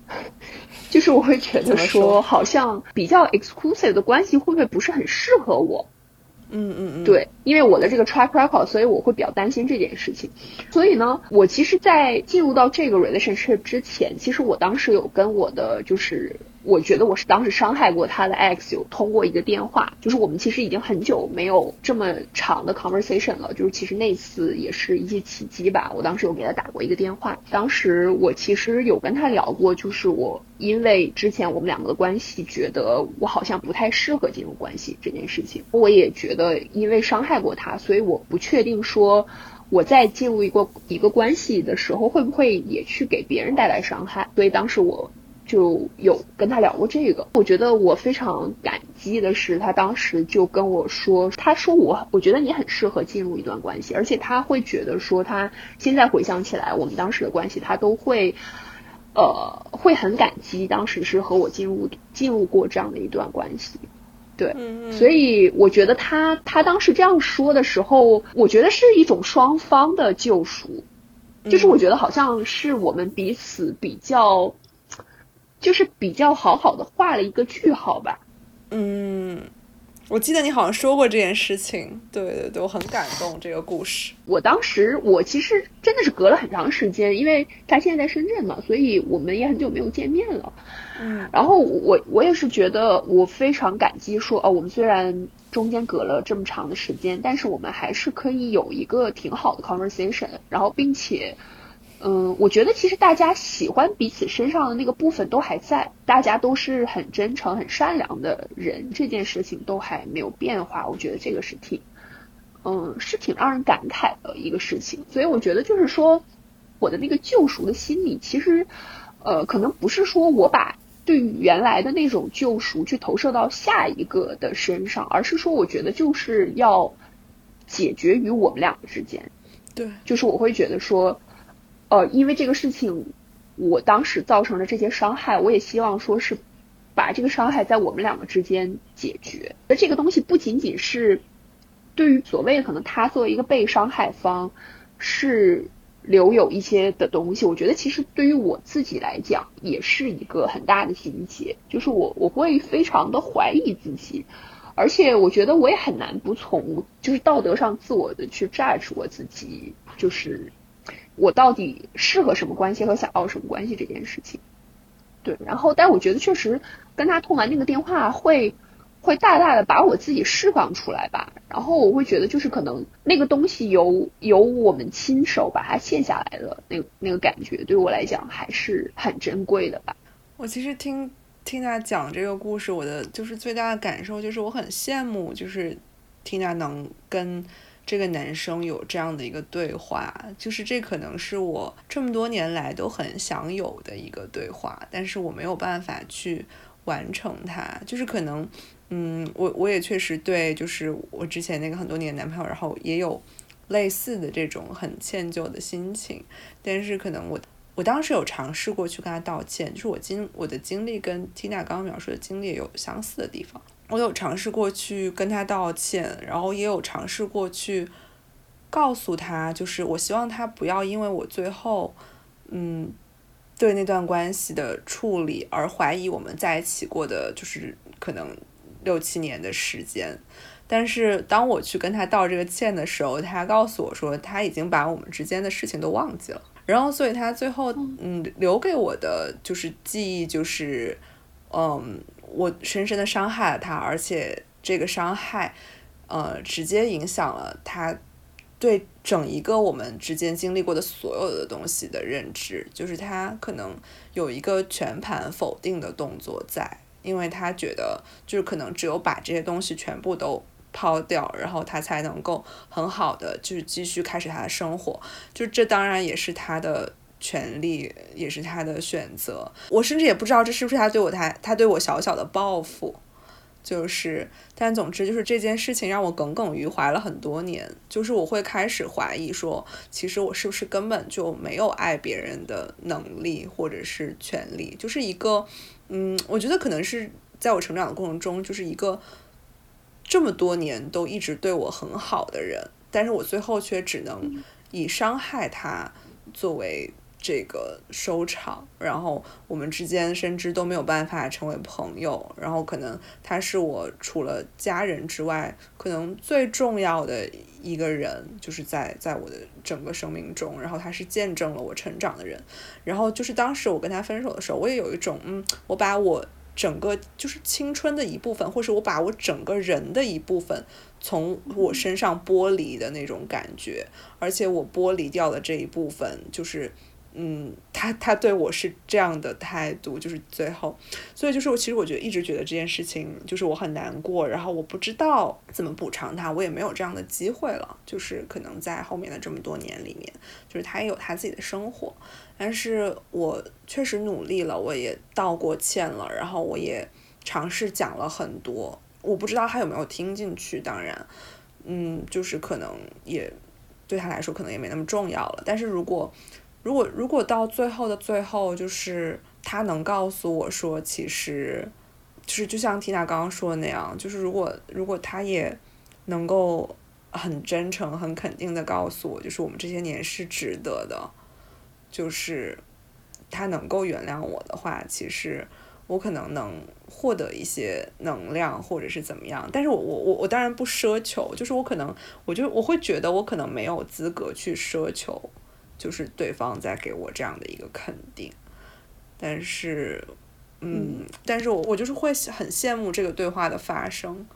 就是我会觉得说，好像比较 exclusive 的关系会不会不是很适合我？嗯嗯嗯，对，因为我的这个 track record，所以我会比较担心这件事情。所以呢，我其实，在进入到这个 relationship 之前，其实我当时有跟我的就是。我觉得我是当时伤害过他的 ex，有通过一个电话，就是我们其实已经很久没有这么长的 conversation 了，就是其实那次也是一些契机吧。我当时有给他打过一个电话，当时我其实有跟他聊过，就是我因为之前我们两个的关系，觉得我好像不太适合进入关系这件事情，我也觉得因为伤害过他，所以我不确定说我在进入一个一个关系的时候会不会也去给别人带来伤害，所以当时我。就有跟他聊过这个，我觉得我非常感激的是，他当时就跟我说，他说我，我觉得你很适合进入一段关系，而且他会觉得说，他现在回想起来，我们当时的关系，他都会，呃，会很感激当时是和我进入进入过这样的一段关系，对，所以我觉得他他当时这样说的时候，我觉得是一种双方的救赎，就是我觉得好像是我们彼此比较。就是比较好好的画了一个句号吧。嗯，我记得你好像说过这件事情。对对对，我很感动这个故事。我当时我其实真的是隔了很长时间，因为他现在在深圳嘛，所以我们也很久没有见面了。嗯，然后我我也是觉得我非常感激，说哦，我们虽然中间隔了这么长的时间，但是我们还是可以有一个挺好的 conversation，然后并且。嗯，我觉得其实大家喜欢彼此身上的那个部分都还在，大家都是很真诚、很善良的人，这件事情都还没有变化。我觉得这个是挺，嗯，是挺让人感慨的一个事情。所以我觉得就是说，我的那个救赎的心理，其实，呃，可能不是说我把对于原来的那种救赎去投射到下一个的身上，而是说我觉得就是要解决于我们两个之间。对，就是我会觉得说。呃，因为这个事情，我当时造成的这些伤害，我也希望说是把这个伤害在我们两个之间解决。而这个东西不仅仅是对于所谓可能他作为一个被伤害方是留有一些的东西，我觉得其实对于我自己来讲也是一个很大的心结，就是我我会非常的怀疑自己，而且我觉得我也很难不从就是道德上自我的去 judge 我自己，就是。我到底适合什么关系和想要什么关系这件事情，对，然后，但我觉得确实跟他通完那个电话会会大大的把我自己释放出来吧，然后我会觉得就是可能那个东西由由我们亲手把它卸下来的那那个感觉，对我来讲还是很珍贵的吧。我其实听听他讲这个故事，我的就是最大的感受就是我很羡慕，就是听他能跟。这个男生有这样的一个对话，就是这可能是我这么多年来都很想有的一个对话，但是我没有办法去完成它。就是可能，嗯，我我也确实对，就是我之前那个很多年的男朋友，然后也有类似的这种很歉疚的心情，但是可能我我当时有尝试过去跟他道歉，就是我经我的经历跟 Tina 刚刚描述的经历有相似的地方。我有尝试过去跟他道歉，然后也有尝试过去告诉他，就是我希望他不要因为我最后，嗯，对那段关系的处理而怀疑我们在一起过的就是可能六七年的时间。但是当我去跟他道这个歉的时候，他告诉我说他已经把我们之间的事情都忘记了。然后，所以他最后嗯留给我的就是记忆就是，嗯。我深深的伤害了他，而且这个伤害，呃，直接影响了他对整一个我们之间经历过的所有的东西的认知。就是他可能有一个全盘否定的动作在，因为他觉得就是可能只有把这些东西全部都抛掉，然后他才能够很好的就是继续开始他的生活。就这当然也是他的。权利也是他的选择，我甚至也不知道这是不是他对我他他对我小小的报复，就是，但总之就是这件事情让我耿耿于怀了很多年，就是我会开始怀疑说，其实我是不是根本就没有爱别人的能力或者是权利，就是一个，嗯，我觉得可能是在我成长的过程中，就是一个这么多年都一直对我很好的人，但是我最后却只能以伤害他作为。这个收场，然后我们之间甚至都没有办法成为朋友，然后可能他是我除了家人之外，可能最重要的一个人，就是在在我的整个生命中，然后他是见证了我成长的人，然后就是当时我跟他分手的时候，我也有一种嗯，我把我整个就是青春的一部分，或是我把我整个人的一部分从我身上剥离的那种感觉，而且我剥离掉的这一部分就是。嗯，他他对我是这样的态度，就是最后，所以就是我其实我觉得一直觉得这件事情就是我很难过，然后我不知道怎么补偿他，我也没有这样的机会了，就是可能在后面的这么多年里面，就是他也有他自己的生活，但是我确实努力了，我也道过歉了，然后我也尝试讲了很多，我不知道他有没有听进去，当然，嗯，就是可能也对他来说可能也没那么重要了，但是如果。如果如果到最后的最后，就是他能告诉我说，其实，就是就像缇娜刚刚说的那样，就是如果如果他也能够很真诚、很肯定的告诉我，就是我们这些年是值得的，就是他能够原谅我的话，其实我可能能获得一些能量，或者是怎么样。但是我我我我当然不奢求，就是我可能我就我会觉得我可能没有资格去奢求。就是对方在给我这样的一个肯定，但是，嗯，但是我我就是会很羡慕这个对话的发生。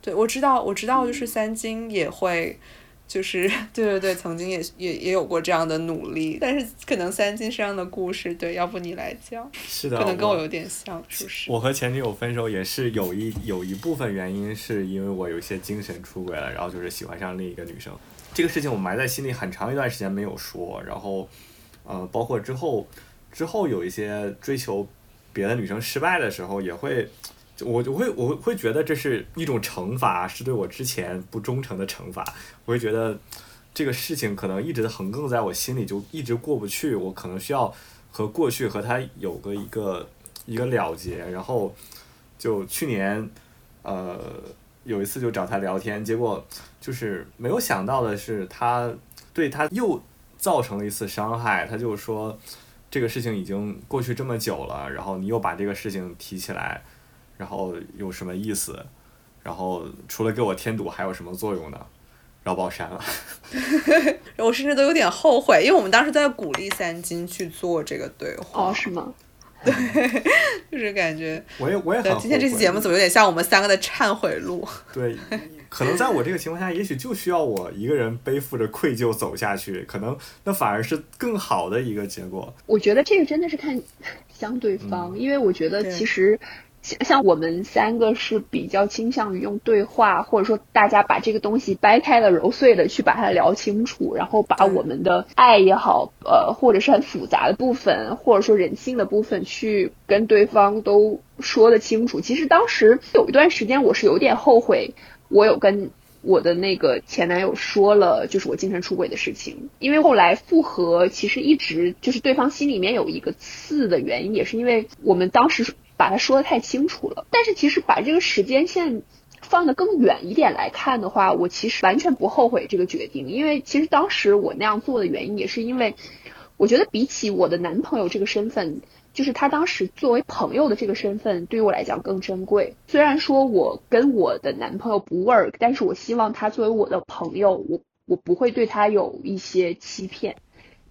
对我知道，我知道，就是三金也会，就是 <laughs> 对对对，曾经也也也有过这样的努力，但是可能三金身上的故事，对，要不你来讲，<laughs> 是的，可能跟我有点像，是不是？我和前女友分手也是有一有一部分原因，是因为我有一些精神出轨了，然后就是喜欢上另一个女生。这个事情我埋在心里很长一段时间没有说，然后，呃，包括之后，之后有一些追求别的女生失败的时候，也会，我就会我会觉得这是一种惩罚，是对我之前不忠诚的惩罚。我会觉得这个事情可能一直横亘在我心里，就一直过不去。我可能需要和过去和他有个一个一个了结。然后就去年，呃。有一次就找他聊天，结果就是没有想到的是，他对他又造成了一次伤害。他就说，这个事情已经过去这么久了，然后你又把这个事情提起来，然后有什么意思？然后除了给我添堵，还有什么作用呢？然后把我删了。我甚至都有点后悔，因为我们当时在鼓励三金去做这个对话。哦，是吗？<laughs> <laughs> 对，就是感觉，我也我也很。今天这期节目怎么有点像我们三个的忏悔录？<laughs> 对，可能在我这个情况下，也许就需要我一个人背负着愧疚走下去，可能那反而是更好的一个结果。我觉得这个真的是看相对方，因为我觉得其实。像我们三个是比较倾向于用对话，或者说大家把这个东西掰开了揉碎的去把它聊清楚，然后把我们的爱也好，呃，或者是很复杂的部分，或者说人性的部分，去跟对方都说得清楚。其实当时有一段时间我是有点后悔，我有跟我的那个前男友说了，就是我精神出轨的事情，因为后来复合，其实一直就是对方心里面有一个刺的原因，也是因为我们当时。把它说的太清楚了，但是其实把这个时间线放得更远一点来看的话，我其实完全不后悔这个决定，因为其实当时我那样做的原因也是因为，我觉得比起我的男朋友这个身份，就是他当时作为朋友的这个身份对于我来讲更珍贵。虽然说我跟我的男朋友不 work，但是我希望他作为我的朋友，我我不会对他有一些欺骗。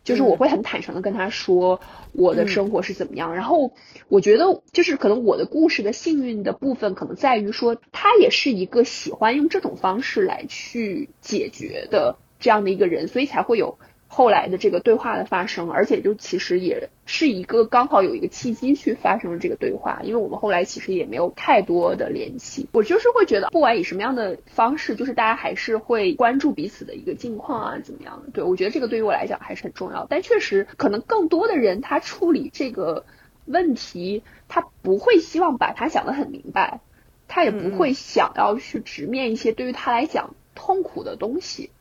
就是我会很坦诚的跟他说我的生活是怎么样，然后我觉得就是可能我的故事的幸运的部分可能在于说他也是一个喜欢用这种方式来去解决的这样的一个人，所以才会有。后来的这个对话的发生，而且就其实也是一个刚好有一个契机去发生了这个对话，因为我们后来其实也没有太多的联系。我就是会觉得，不管以什么样的方式，就是大家还是会关注彼此的一个近况啊，怎么样的？对我觉得这个对于我来讲还是很重要。但确实，可能更多的人他处理这个问题，他不会希望把他想得很明白，他也不会想要去直面一些对于他来讲痛苦的东西。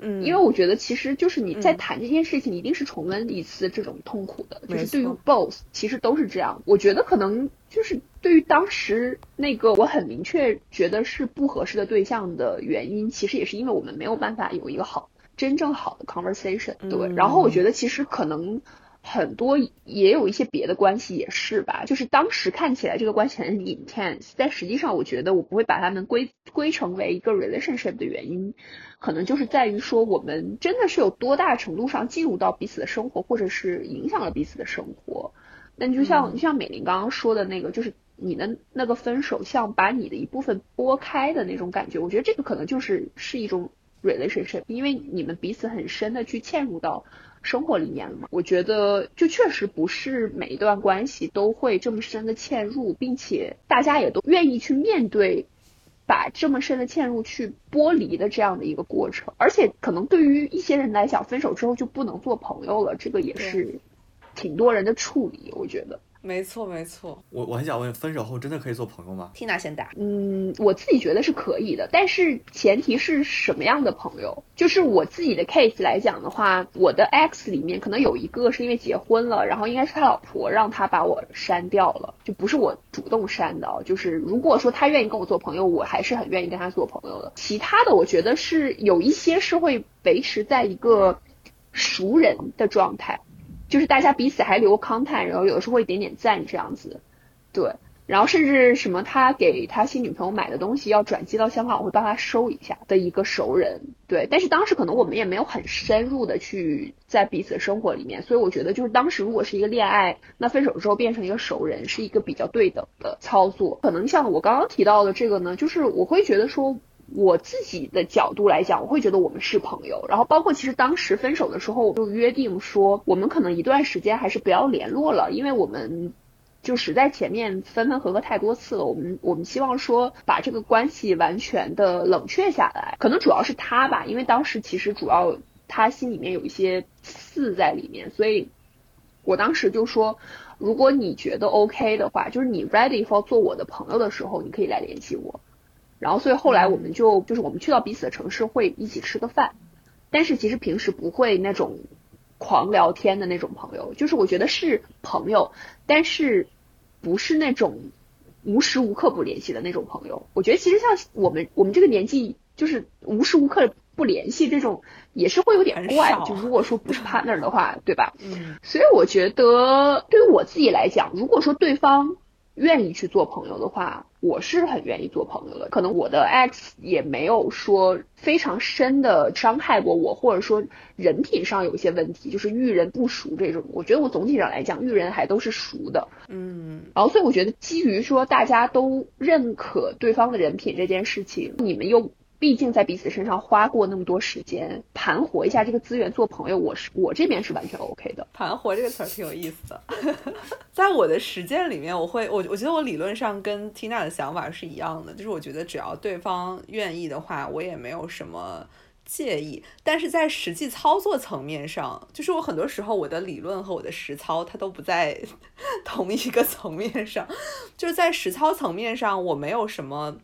嗯，因为我觉得其实就是你在谈这件事情，一定是重温一次这种痛苦的，就是对于 both 其实都是这样。我觉得可能就是对于当时那个我很明确觉得是不合适的对象的原因，其实也是因为我们没有办法有一个好真正好的 conversation。对，然后我觉得其实可能很多也有一些别的关系也是吧，就是当时看起来这个关系很 intense，但实际上我觉得我不会把它们归归成为一个 relationship 的原因，可能就是在于说我们真的是有多大程度上进入到彼此的生活，或者是影响了彼此的生活。但就像就像美玲刚刚说的那个，就是你的那个分手像把你的一部分拨开的那种感觉，我觉得这个可能就是是一种 relationship，因为你们彼此很深的去嵌入到。生活里面了嘛？我觉得就确实不是每一段关系都会这么深的嵌入，并且大家也都愿意去面对，把这么深的嵌入去剥离的这样的一个过程。而且可能对于一些人来讲，分手之后就不能做朋友了，这个也是挺多人的处理，我觉得。没错，没错。我我很想问，分手后真的可以做朋友吗？Tina 先答。嗯，我自己觉得是可以的，但是前提是什么样的朋友？就是我自己的 case 来讲的话，我的 X 里面可能有一个是因为结婚了，然后应该是他老婆让他把我删掉了，就不是我主动删的。就是如果说他愿意跟我做朋友，我还是很愿意跟他做朋友的。其他的，我觉得是有一些是会维持在一个熟人的状态。就是大家彼此还留 contact，然后有的时候会点点赞这样子，对，然后甚至什么他给他新女朋友买的东西要转寄到香港，我会帮他收一下的一个熟人，对。但是当时可能我们也没有很深入的去在彼此的生活里面，所以我觉得就是当时如果是一个恋爱，那分手之后变成一个熟人是一个比较对等的操作。可能像我刚刚提到的这个呢，就是我会觉得说。我自己的角度来讲，我会觉得我们是朋友。然后包括其实当时分手的时候，我就约定说，我们可能一段时间还是不要联络了，因为我们就实在前面分分合合太多次了。我们我们希望说把这个关系完全的冷却下来。可能主要是他吧，因为当时其实主要他心里面有一些刺在里面，所以我当时就说，如果你觉得 OK 的话，就是你 ready for 做我的朋友的时候，你可以来联系我。然后，所以后来我们就就是我们去到彼此的城市会一起吃个饭，但是其实平时不会那种狂聊天的那种朋友，就是我觉得是朋友，但是不是那种无时无刻不联系的那种朋友。我觉得其实像我们我们这个年纪，就是无时无刻不联系这种也是会有点怪。就如果说不是 <laughs> partner 的话，对吧？嗯。所以我觉得对于我自己来讲，如果说对方。愿意去做朋友的话，我是很愿意做朋友的。可能我的 X 也没有说非常深的伤害过我，或者说人品上有一些问题，就是遇人不熟这种。我觉得我总体上来讲遇人还都是熟的。嗯，然后所以我觉得基于说大家都认可对方的人品这件事情，你们又。毕竟在彼此身上花过那么多时间，盘活一下这个资源做朋友，我是我这边是完全 OK 的。盘活这个词儿挺有意思的，<laughs> 在我的实践里面，我会我我觉得我理论上跟 Tina 的想法是一样的，就是我觉得只要对方愿意的话，我也没有什么介意。但是在实际操作层面上，就是我很多时候我的理论和我的实操它都不在 <laughs> 同一个层面上，就是在实操层面上我没有什么。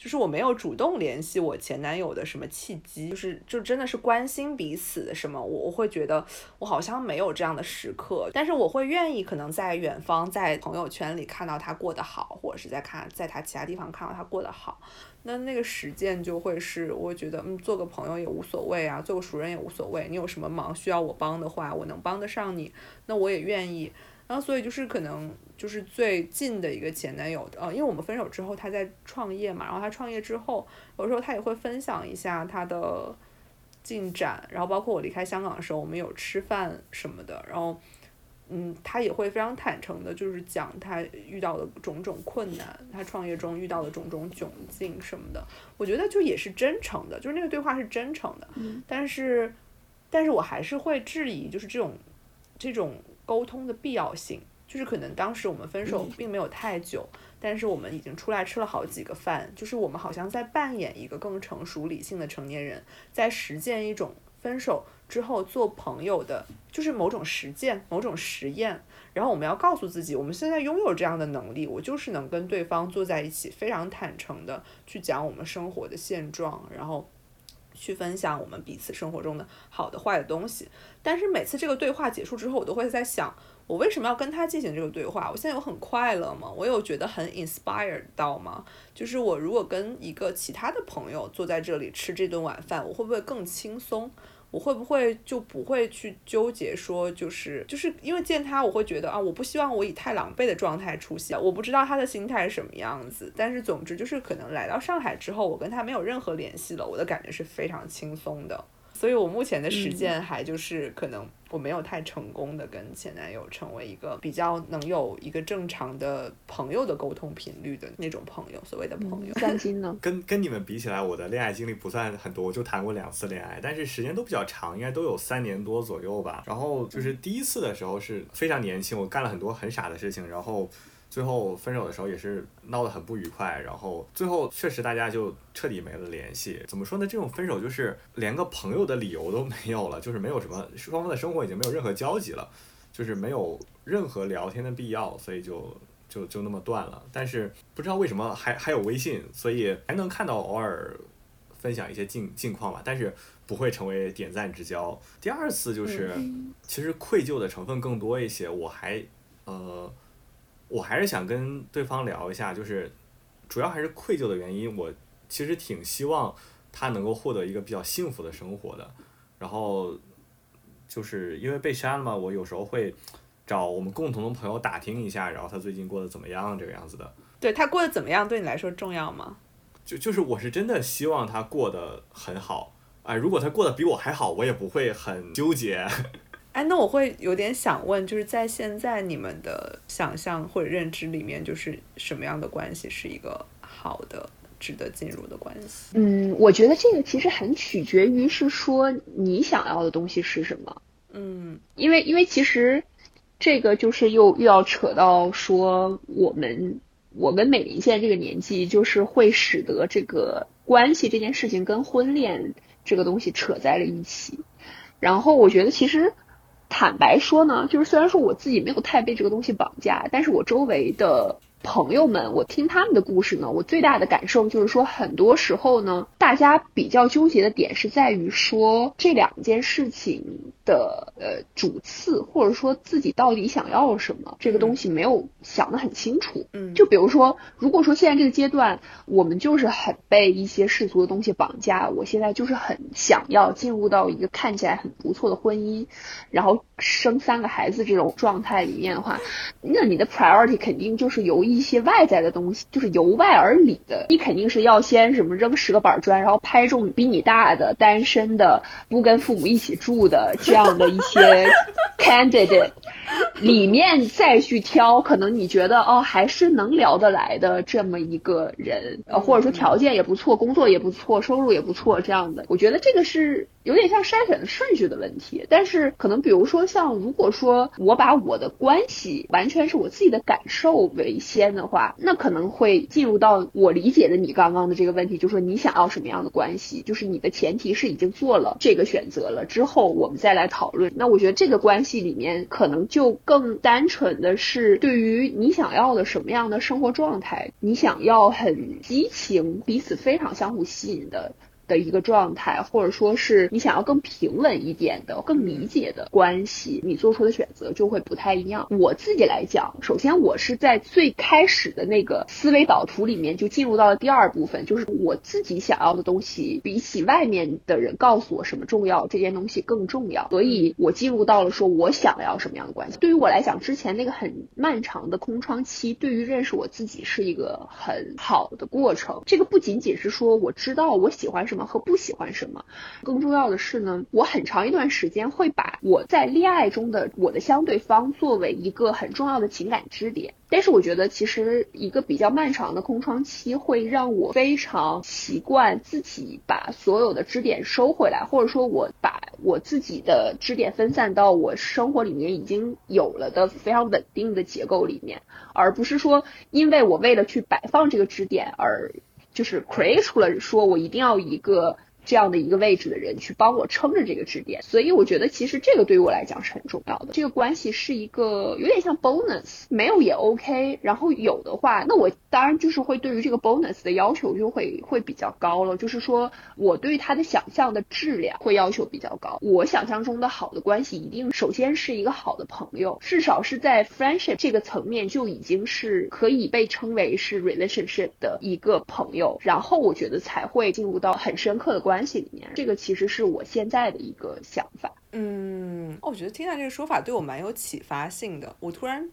就是我没有主动联系我前男友的什么契机，就是就真的是关心彼此的什么，我我会觉得我好像没有这样的时刻，但是我会愿意可能在远方在朋友圈里看到他过得好，或者是在看在他其他地方看到他过得好，那那个实践就会是我觉得嗯做个朋友也无所谓啊，做个熟人也无所谓，你有什么忙需要我帮的话，我能帮得上你，那我也愿意。然后所以就是可能。就是最近的一个前男友，呃，因为我们分手之后，他在创业嘛，然后他创业之后，有时候他也会分享一下他的进展，然后包括我离开香港的时候，我们有吃饭什么的，然后，嗯，他也会非常坦诚的，就是讲他遇到的种种困难，他创业中遇到的种种窘境什么的，我觉得就也是真诚的，就是那个对话是真诚的，但是，但是我还是会质疑，就是这种这种沟通的必要性。就是可能当时我们分手并没有太久，但是我们已经出来吃了好几个饭，就是我们好像在扮演一个更成熟理性的成年人，在实践一种分手之后做朋友的，就是某种实践、某种实验。然后我们要告诉自己，我们现在拥有这样的能力，我就是能跟对方坐在一起，非常坦诚的去讲我们生活的现状，然后去分享我们彼此生活中的好的、坏的东西。但是每次这个对话结束之后，我都会在想。我为什么要跟他进行这个对话？我现在有很快乐吗？我有觉得很 inspired 到吗？就是我如果跟一个其他的朋友坐在这里吃这顿晚饭，我会不会更轻松？我会不会就不会去纠结说，就是就是因为见他，我会觉得啊，我不希望我以太狼狈的状态出现。我不知道他的心态是什么样子，但是总之就是可能来到上海之后，我跟他没有任何联系了，我的感觉是非常轻松的。所以我目前的实践还就是可能我没有太成功的跟前男友成为一个比较能有一个正常的朋友的沟通频率的那种朋友，所谓的朋友。三金呢？<laughs> 跟跟你们比起来，我的恋爱经历不算很多，我就谈过两次恋爱，但是时间都比较长，应该都有三年多左右吧。然后就是第一次的时候是非常年轻，我干了很多很傻的事情，然后。最后分手的时候也是闹得很不愉快，然后最后确实大家就彻底没了联系。怎么说呢？这种分手就是连个朋友的理由都没有了，就是没有什么双方的生活已经没有任何交集了，就是没有任何聊天的必要，所以就就就那么断了。但是不知道为什么还还有微信，所以还能看到偶尔分享一些近近况吧，但是不会成为点赞之交。第二次就是其实愧疚的成分更多一些，我还呃。我还是想跟对方聊一下，就是主要还是愧疚的原因。我其实挺希望他能够获得一个比较幸福的生活的。然后就是因为被删了嘛，我有时候会找我们共同的朋友打听一下，然后他最近过得怎么样，这个样子的。对他过得怎么样，对你来说重要吗？就就是我是真的希望他过得很好。哎，如果他过得比我还好，我也不会很纠结。哎，那我会有点想问，就是在现在你们的想象或者认知里面，就是什么样的关系是一个好的、值得进入的关系？嗯，我觉得这个其实很取决于是说你想要的东西是什么。嗯，因为因为其实这个就是又又要扯到说我们我跟美玲现在这个年纪，就是会使得这个关系这件事情跟婚恋这个东西扯在了一起。然后我觉得其实。坦白说呢，就是虽然说我自己没有太被这个东西绑架，但是我周围的。朋友们，我听他们的故事呢，我最大的感受就是说，很多时候呢，大家比较纠结的点是在于说这两件事情的呃主次，或者说自己到底想要什么，这个东西没有想得很清楚。嗯，就比如说，如果说现在这个阶段，我们就是很被一些世俗的东西绑架，我现在就是很想要进入到一个看起来很不错的婚姻，然后生三个孩子这种状态里面的话，那你的 priority 肯定就是由。一些外在的东西，就是由外而里的，你肯定是要先什么扔十个板砖，然后拍中比你大的单身的不跟父母一起住的这样的一些 <laughs> candidate <laughs> 里面再去挑，可能你觉得哦还是能聊得来的这么一个人，呃或者说条件也不错，工作也不错，收入也不错这样的，我觉得这个是。有点像筛选的顺序的问题，但是可能比如说像如果说我把我的关系完全是我自己的感受为先的话，那可能会进入到我理解的你刚刚的这个问题，就是说你想要什么样的关系，就是你的前提是已经做了这个选择了之后，我们再来讨论。那我觉得这个关系里面可能就就更单纯的是对于你想要的什么样的生活状态，你想要很激情，彼此非常相互吸引的。的一个状态，或者说是你想要更平稳一点的、更理解的关系，你做出的选择就会不太一样。我自己来讲，首先我是在最开始的那个思维导图里面就进入到了第二部分，就是我自己想要的东西比起外面的人告诉我什么重要，这件东西更重要。所以我进入到了说我想要什么样的关系。对于我来讲，之前那个很漫长的空窗期，对于认识我自己是一个很好的过程。这个不仅仅是说我知道我喜欢什么。和不喜欢什么，更重要的是呢，我很长一段时间会把我在恋爱中的我的相对方作为一个很重要的情感支点。但是我觉得，其实一个比较漫长的空窗期会让我非常习惯自己把所有的支点收回来，或者说我把我自己的支点分散到我生活里面已经有了的非常稳定的结构里面，而不是说因为我为了去摆放这个支点而。就是 create 除了说，我一定要一个。这样的一个位置的人去帮我撑着这个支点，所以我觉得其实这个对于我来讲是很重要的。这个关系是一个有点像 bonus，没有也 OK，然后有的话，那我当然就是会对于这个 bonus 的要求就会会比较高了。就是说我对他的想象的质量会要求比较高。我想象中的好的关系一定首先是一个好的朋友，至少是在 friendship 这个层面就已经是可以被称为是 relationship 的一个朋友，然后我觉得才会进入到很深刻的关。关系里面。这个其实是我现在的一个想法。嗯，我觉得听到这个说法对我蛮有启发性的。我突然，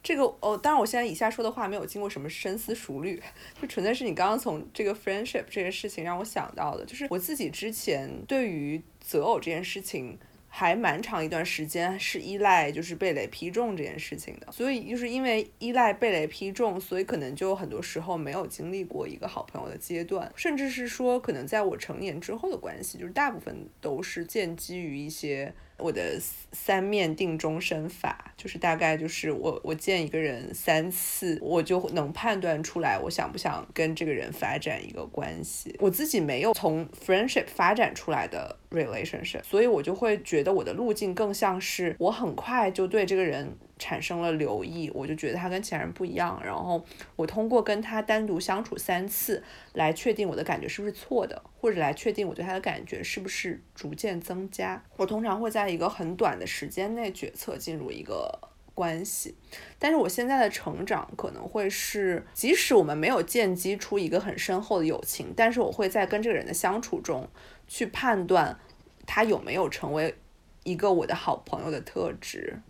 这个哦，当然我现在以下说的话没有经过什么深思熟虑，就纯粹是你刚刚从这个 friendship 这个事情让我想到的，就是我自己之前对于择偶这件事情。还蛮长一段时间是依赖就是被雷劈中这件事情的，所以就是因为依赖被雷劈中，所以可能就很多时候没有经历过一个好朋友的阶段，甚至是说可能在我成年之后的关系，就是大部分都是建基于一些。我的三面定终身法，就是大概就是我我见一个人三次，我就能判断出来我想不想跟这个人发展一个关系。我自己没有从 friendship 发展出来的 relationship，所以我就会觉得我的路径更像是我很快就对这个人。产生了留意，我就觉得他跟其他人不一样。然后我通过跟他单独相处三次，来确定我的感觉是不是错的，或者来确定我对他的感觉是不是逐渐增加。我通常会在一个很短的时间内决策进入一个关系。但是我现在的成长可能会是，即使我们没有建基出一个很深厚的友情，但是我会在跟这个人的相处中去判断他有没有成为一个我的好朋友的特质。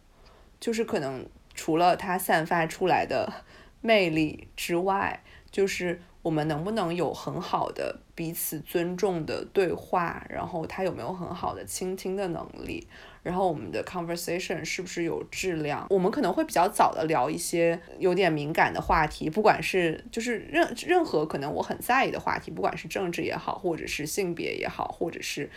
就是可能除了他散发出来的 <laughs> 魅力之外，就是我们能不能有很好的彼此尊重的对话，然后他有没有很好的倾听的能力，然后我们的 conversation 是不是有质量？我们可能会比较早的聊一些有点敏感的话题，不管是就是任任何可能我很在意的话题，不管是政治也好，或者是性别也好，或者是。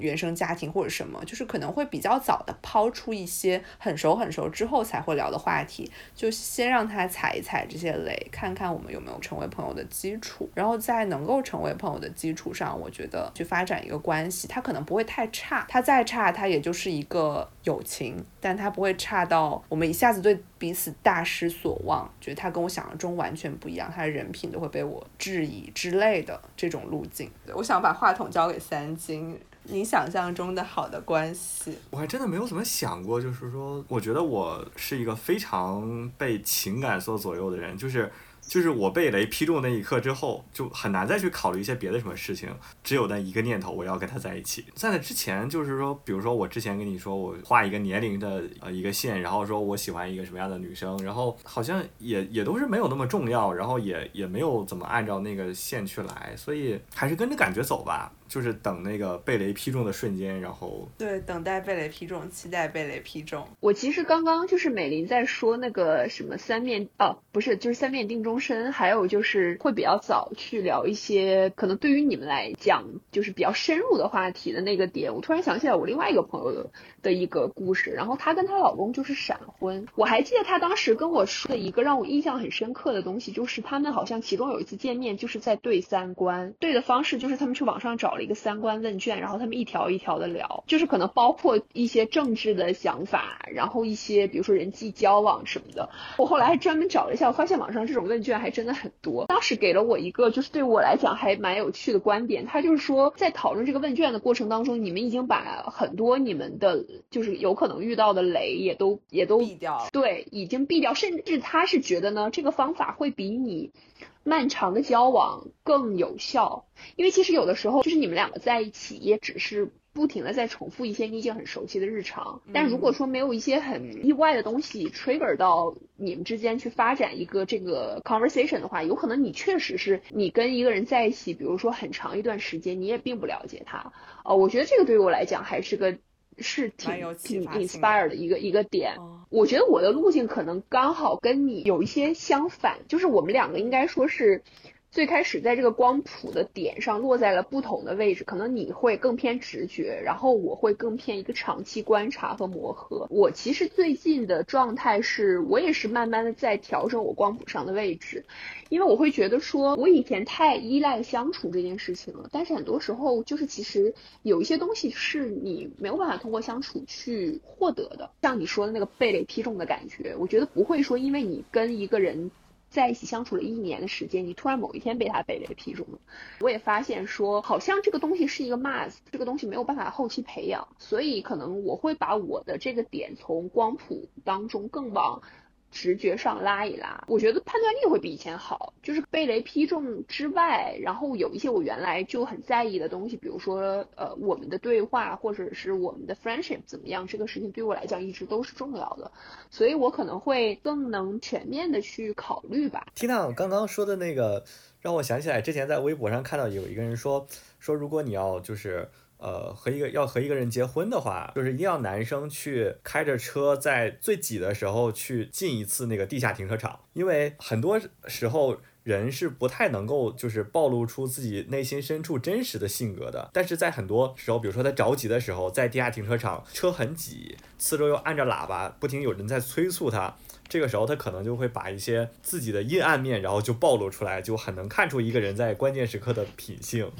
原生家庭或者什么，就是可能会比较早的抛出一些很熟很熟之后才会聊的话题，就先让他踩一踩这些雷，看看我们有没有成为朋友的基础，然后在能够成为朋友的基础上，我觉得去发展一个关系，它可能不会太差，它再差，它也就是一个友情，但它不会差到我们一下子对彼此大失所望，觉得他跟我想象中完全不一样，他的人品都会被我质疑之类的这种路径。我想把话筒交给三金。你想象中的好的关系，我还真的没有怎么想过。就是说，我觉得我是一个非常被情感所左右的人，就是。就是我被雷劈中那一刻之后，就很难再去考虑一些别的什么事情，只有那一个念头，我要跟他在一起。在那之前，就是说，比如说我之前跟你说，我画一个年龄的呃一个线，然后说我喜欢一个什么样的女生，然后好像也也都是没有那么重要，然后也也没有怎么按照那个线去来，所以还是跟着感觉走吧。就是等那个被雷劈中的瞬间，然后对，等待被雷劈中，期待被雷劈中。我其实刚刚就是美玲在说那个什么三面哦，不是，就是三面定终身，还有就是会比较早去聊一些可能对于你们来讲就是比较深入的话题的那个点。我突然想起来我另外一个朋友的一个故事，然后她跟她老公就是闪婚。我还记得她当时跟我说的一个让我印象很深刻的东西，就是他们好像其中有一次见面就是在对三观，对的方式就是他们去网上找了一个三观问卷，然后他们一条一条的聊，就是可能包括一些政治的想法，然后一些比如说人际交往什么的。我后来还专门找了一下，我发现网上这种问。卷还真的很多，当时给了我一个就是对我来讲还蛮有趣的观点，他就是说在讨论这个问卷的过程当中，你们已经把很多你们的就是有可能遇到的雷也都也都避掉，对，已经避掉，甚至他是觉得呢这个方法会比你漫长的交往更有效，因为其实有的时候就是你们两个在一起也只是。不停的在重复一些你已经很熟悉的日常，但如果说没有一些很意外的东西 trigger 到你们之间去发展一个这个 conversation 的话，有可能你确实是你跟一个人在一起，比如说很长一段时间，你也并不了解他。呃，我觉得这个对于我来讲还是个是挺挺 inspire 的一个一个点。我觉得我的路径可能刚好跟你有一些相反，就是我们两个应该说是。最开始在这个光谱的点上落在了不同的位置，可能你会更偏直觉，然后我会更偏一个长期观察和磨合。我其实最近的状态是，我也是慢慢的在调整我光谱上的位置，因为我会觉得说，我以前太依赖相处这件事情了，但是很多时候就是其实有一些东西是你没有办法通过相处去获得的，像你说的那个被雷劈中的感觉，我觉得不会说因为你跟一个人。在一起相处了一年的时间，你突然某一天被他被雷劈中了。我也发现说，好像这个东西是一个 must，这个东西没有办法后期培养，所以可能我会把我的这个点从光谱当中更往。直觉上拉一拉，我觉得判断力会比以前好。就是被雷劈中之外，然后有一些我原来就很在意的东西，比如说呃我们的对话或者是我们的 friendship 怎么样，这个事情对我来讲一直都是重要的，所以我可能会更能全面的去考虑吧。听到刚刚说的那个，让我想起来之前在微博上看到有一个人说说，如果你要就是。呃，和一个要和一个人结婚的话，就是一定要男生去开着车，在最挤的时候去进一次那个地下停车场，因为很多时候人是不太能够就是暴露出自己内心深处真实的性格的。但是在很多时候，比如说他着急的时候，在地下停车场车很挤，四周又按着喇叭，不停有人在催促他，这个时候他可能就会把一些自己的阴暗面，然后就暴露出来，就很能看出一个人在关键时刻的品性。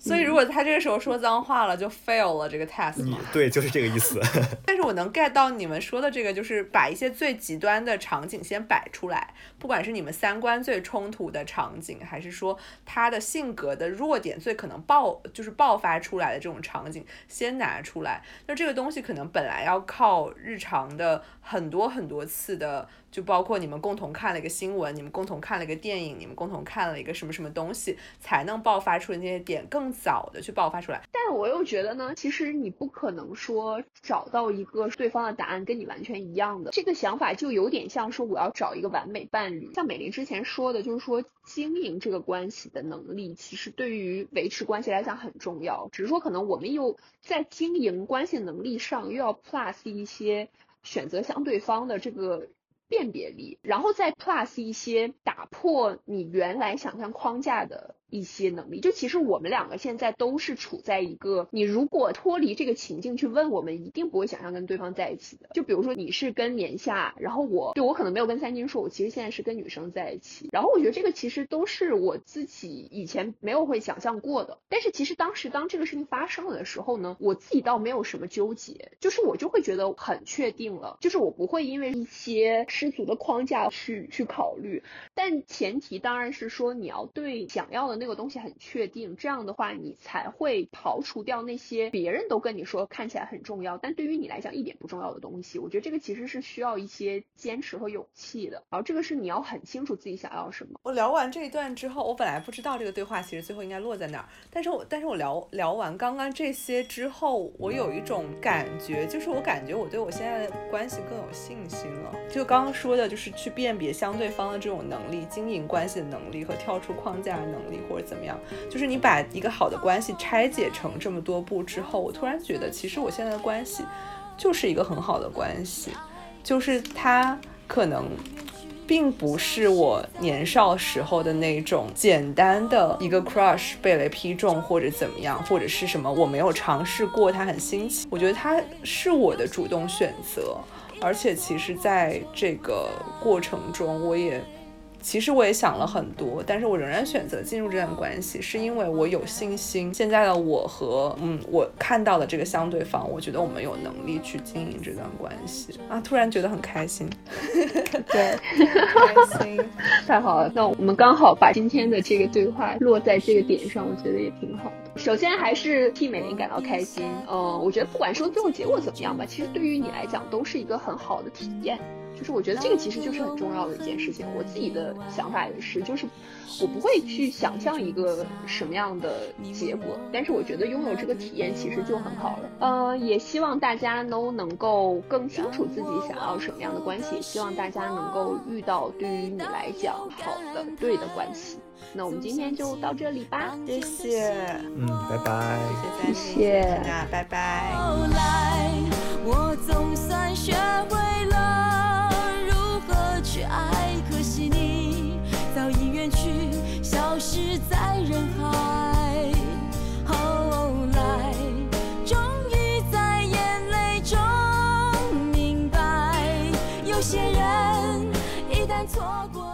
所以，如果他这个时候说脏话了，就 fail 了这个 test。你对，就是这个意思。<laughs> 但是我能 get 到你们说的这个，就是把一些最极端的场景先摆出来，不管是你们三观最冲突的场景，还是说他的性格的弱点最可能爆，就是爆发出来的这种场景，先拿出来。那这个东西可能本来要靠日常的很多很多次的。就包括你们共同看了一个新闻，你们共同看了一个电影，你们共同看了一个什么什么东西，才能爆发出的那些点更早的去爆发出来。但我又觉得呢，其实你不可能说找到一个对方的答案跟你完全一样的。这个想法就有点像说我要找一个完美伴侣。像美玲之前说的，就是说经营这个关系的能力，其实对于维持关系来讲很重要。只是说可能我们又在经营关系能力上又要 plus 一些选择相对方的这个。辨别力，然后再 plus 一些打破你原来想象框架的。一些能力，就其实我们两个现在都是处在一个，你如果脱离这个情境去问，我们一定不会想象跟对方在一起的。就比如说你是跟年下，然后我，就我可能没有跟三金说，我其实现在是跟女生在一起。然后我觉得这个其实都是我自己以前没有会想象过的。但是其实当时当这个事情发生了的时候呢，我自己倒没有什么纠结，就是我就会觉得很确定了，就是我不会因为一些世俗的框架去去考虑。但前提当然是说你要对想要的。那个东西很确定，这样的话你才会刨除掉那些别人都跟你说看起来很重要，但对于你来讲一点不重要的东西。我觉得这个其实是需要一些坚持和勇气的。然后这个是你要很清楚自己想要什么。我聊完这一段之后，我本来不知道这个对话其实最后应该落在哪儿，但是我但是我聊聊完刚刚这些之后，我有一种感觉，就是我感觉我对我现在的关系更有信心了。就刚刚说的，就是去辨别相对方的这种能力、经营关系的能力和跳出框架的能力。或者怎么样，就是你把一个好的关系拆解成这么多步之后，我突然觉得，其实我现在的关系就是一个很好的关系，就是它可能并不是我年少时候的那种简单的一个 crush 被雷劈中或者怎么样，或者是什么我没有尝试过，它很新奇。我觉得它是我的主动选择，而且其实在这个过程中，我也。其实我也想了很多，但是我仍然选择进入这段关系，是因为我有信心。现在的我和嗯，我看到的这个相对方，我觉得我们有能力去经营这段关系啊，突然觉得很开心。对，开心，太好了。那我们刚好把今天的这个对话落在这个点上，我觉得也挺好的。首先还是替美玲感到开心。嗯，我觉得不管说最后结果怎么样吧，其实对于你来讲都是一个很好的体验。就是我觉得这个其实就是很重要的一件事情，我自己的想法也是，就是我不会去想象一个什么样的结果，但是我觉得拥有这个体验其实就很好了。呃，也希望大家都能够更清楚自己想要什么样的关系，也希望大家能够遇到对于你来讲好的、对的关系。那我们今天就到这里吧，谢谢，嗯，拜拜，谢谢，那拜拜。去爱，可惜你早已远去，消失在人海。后来终于在眼泪中明白，有些人一旦错过。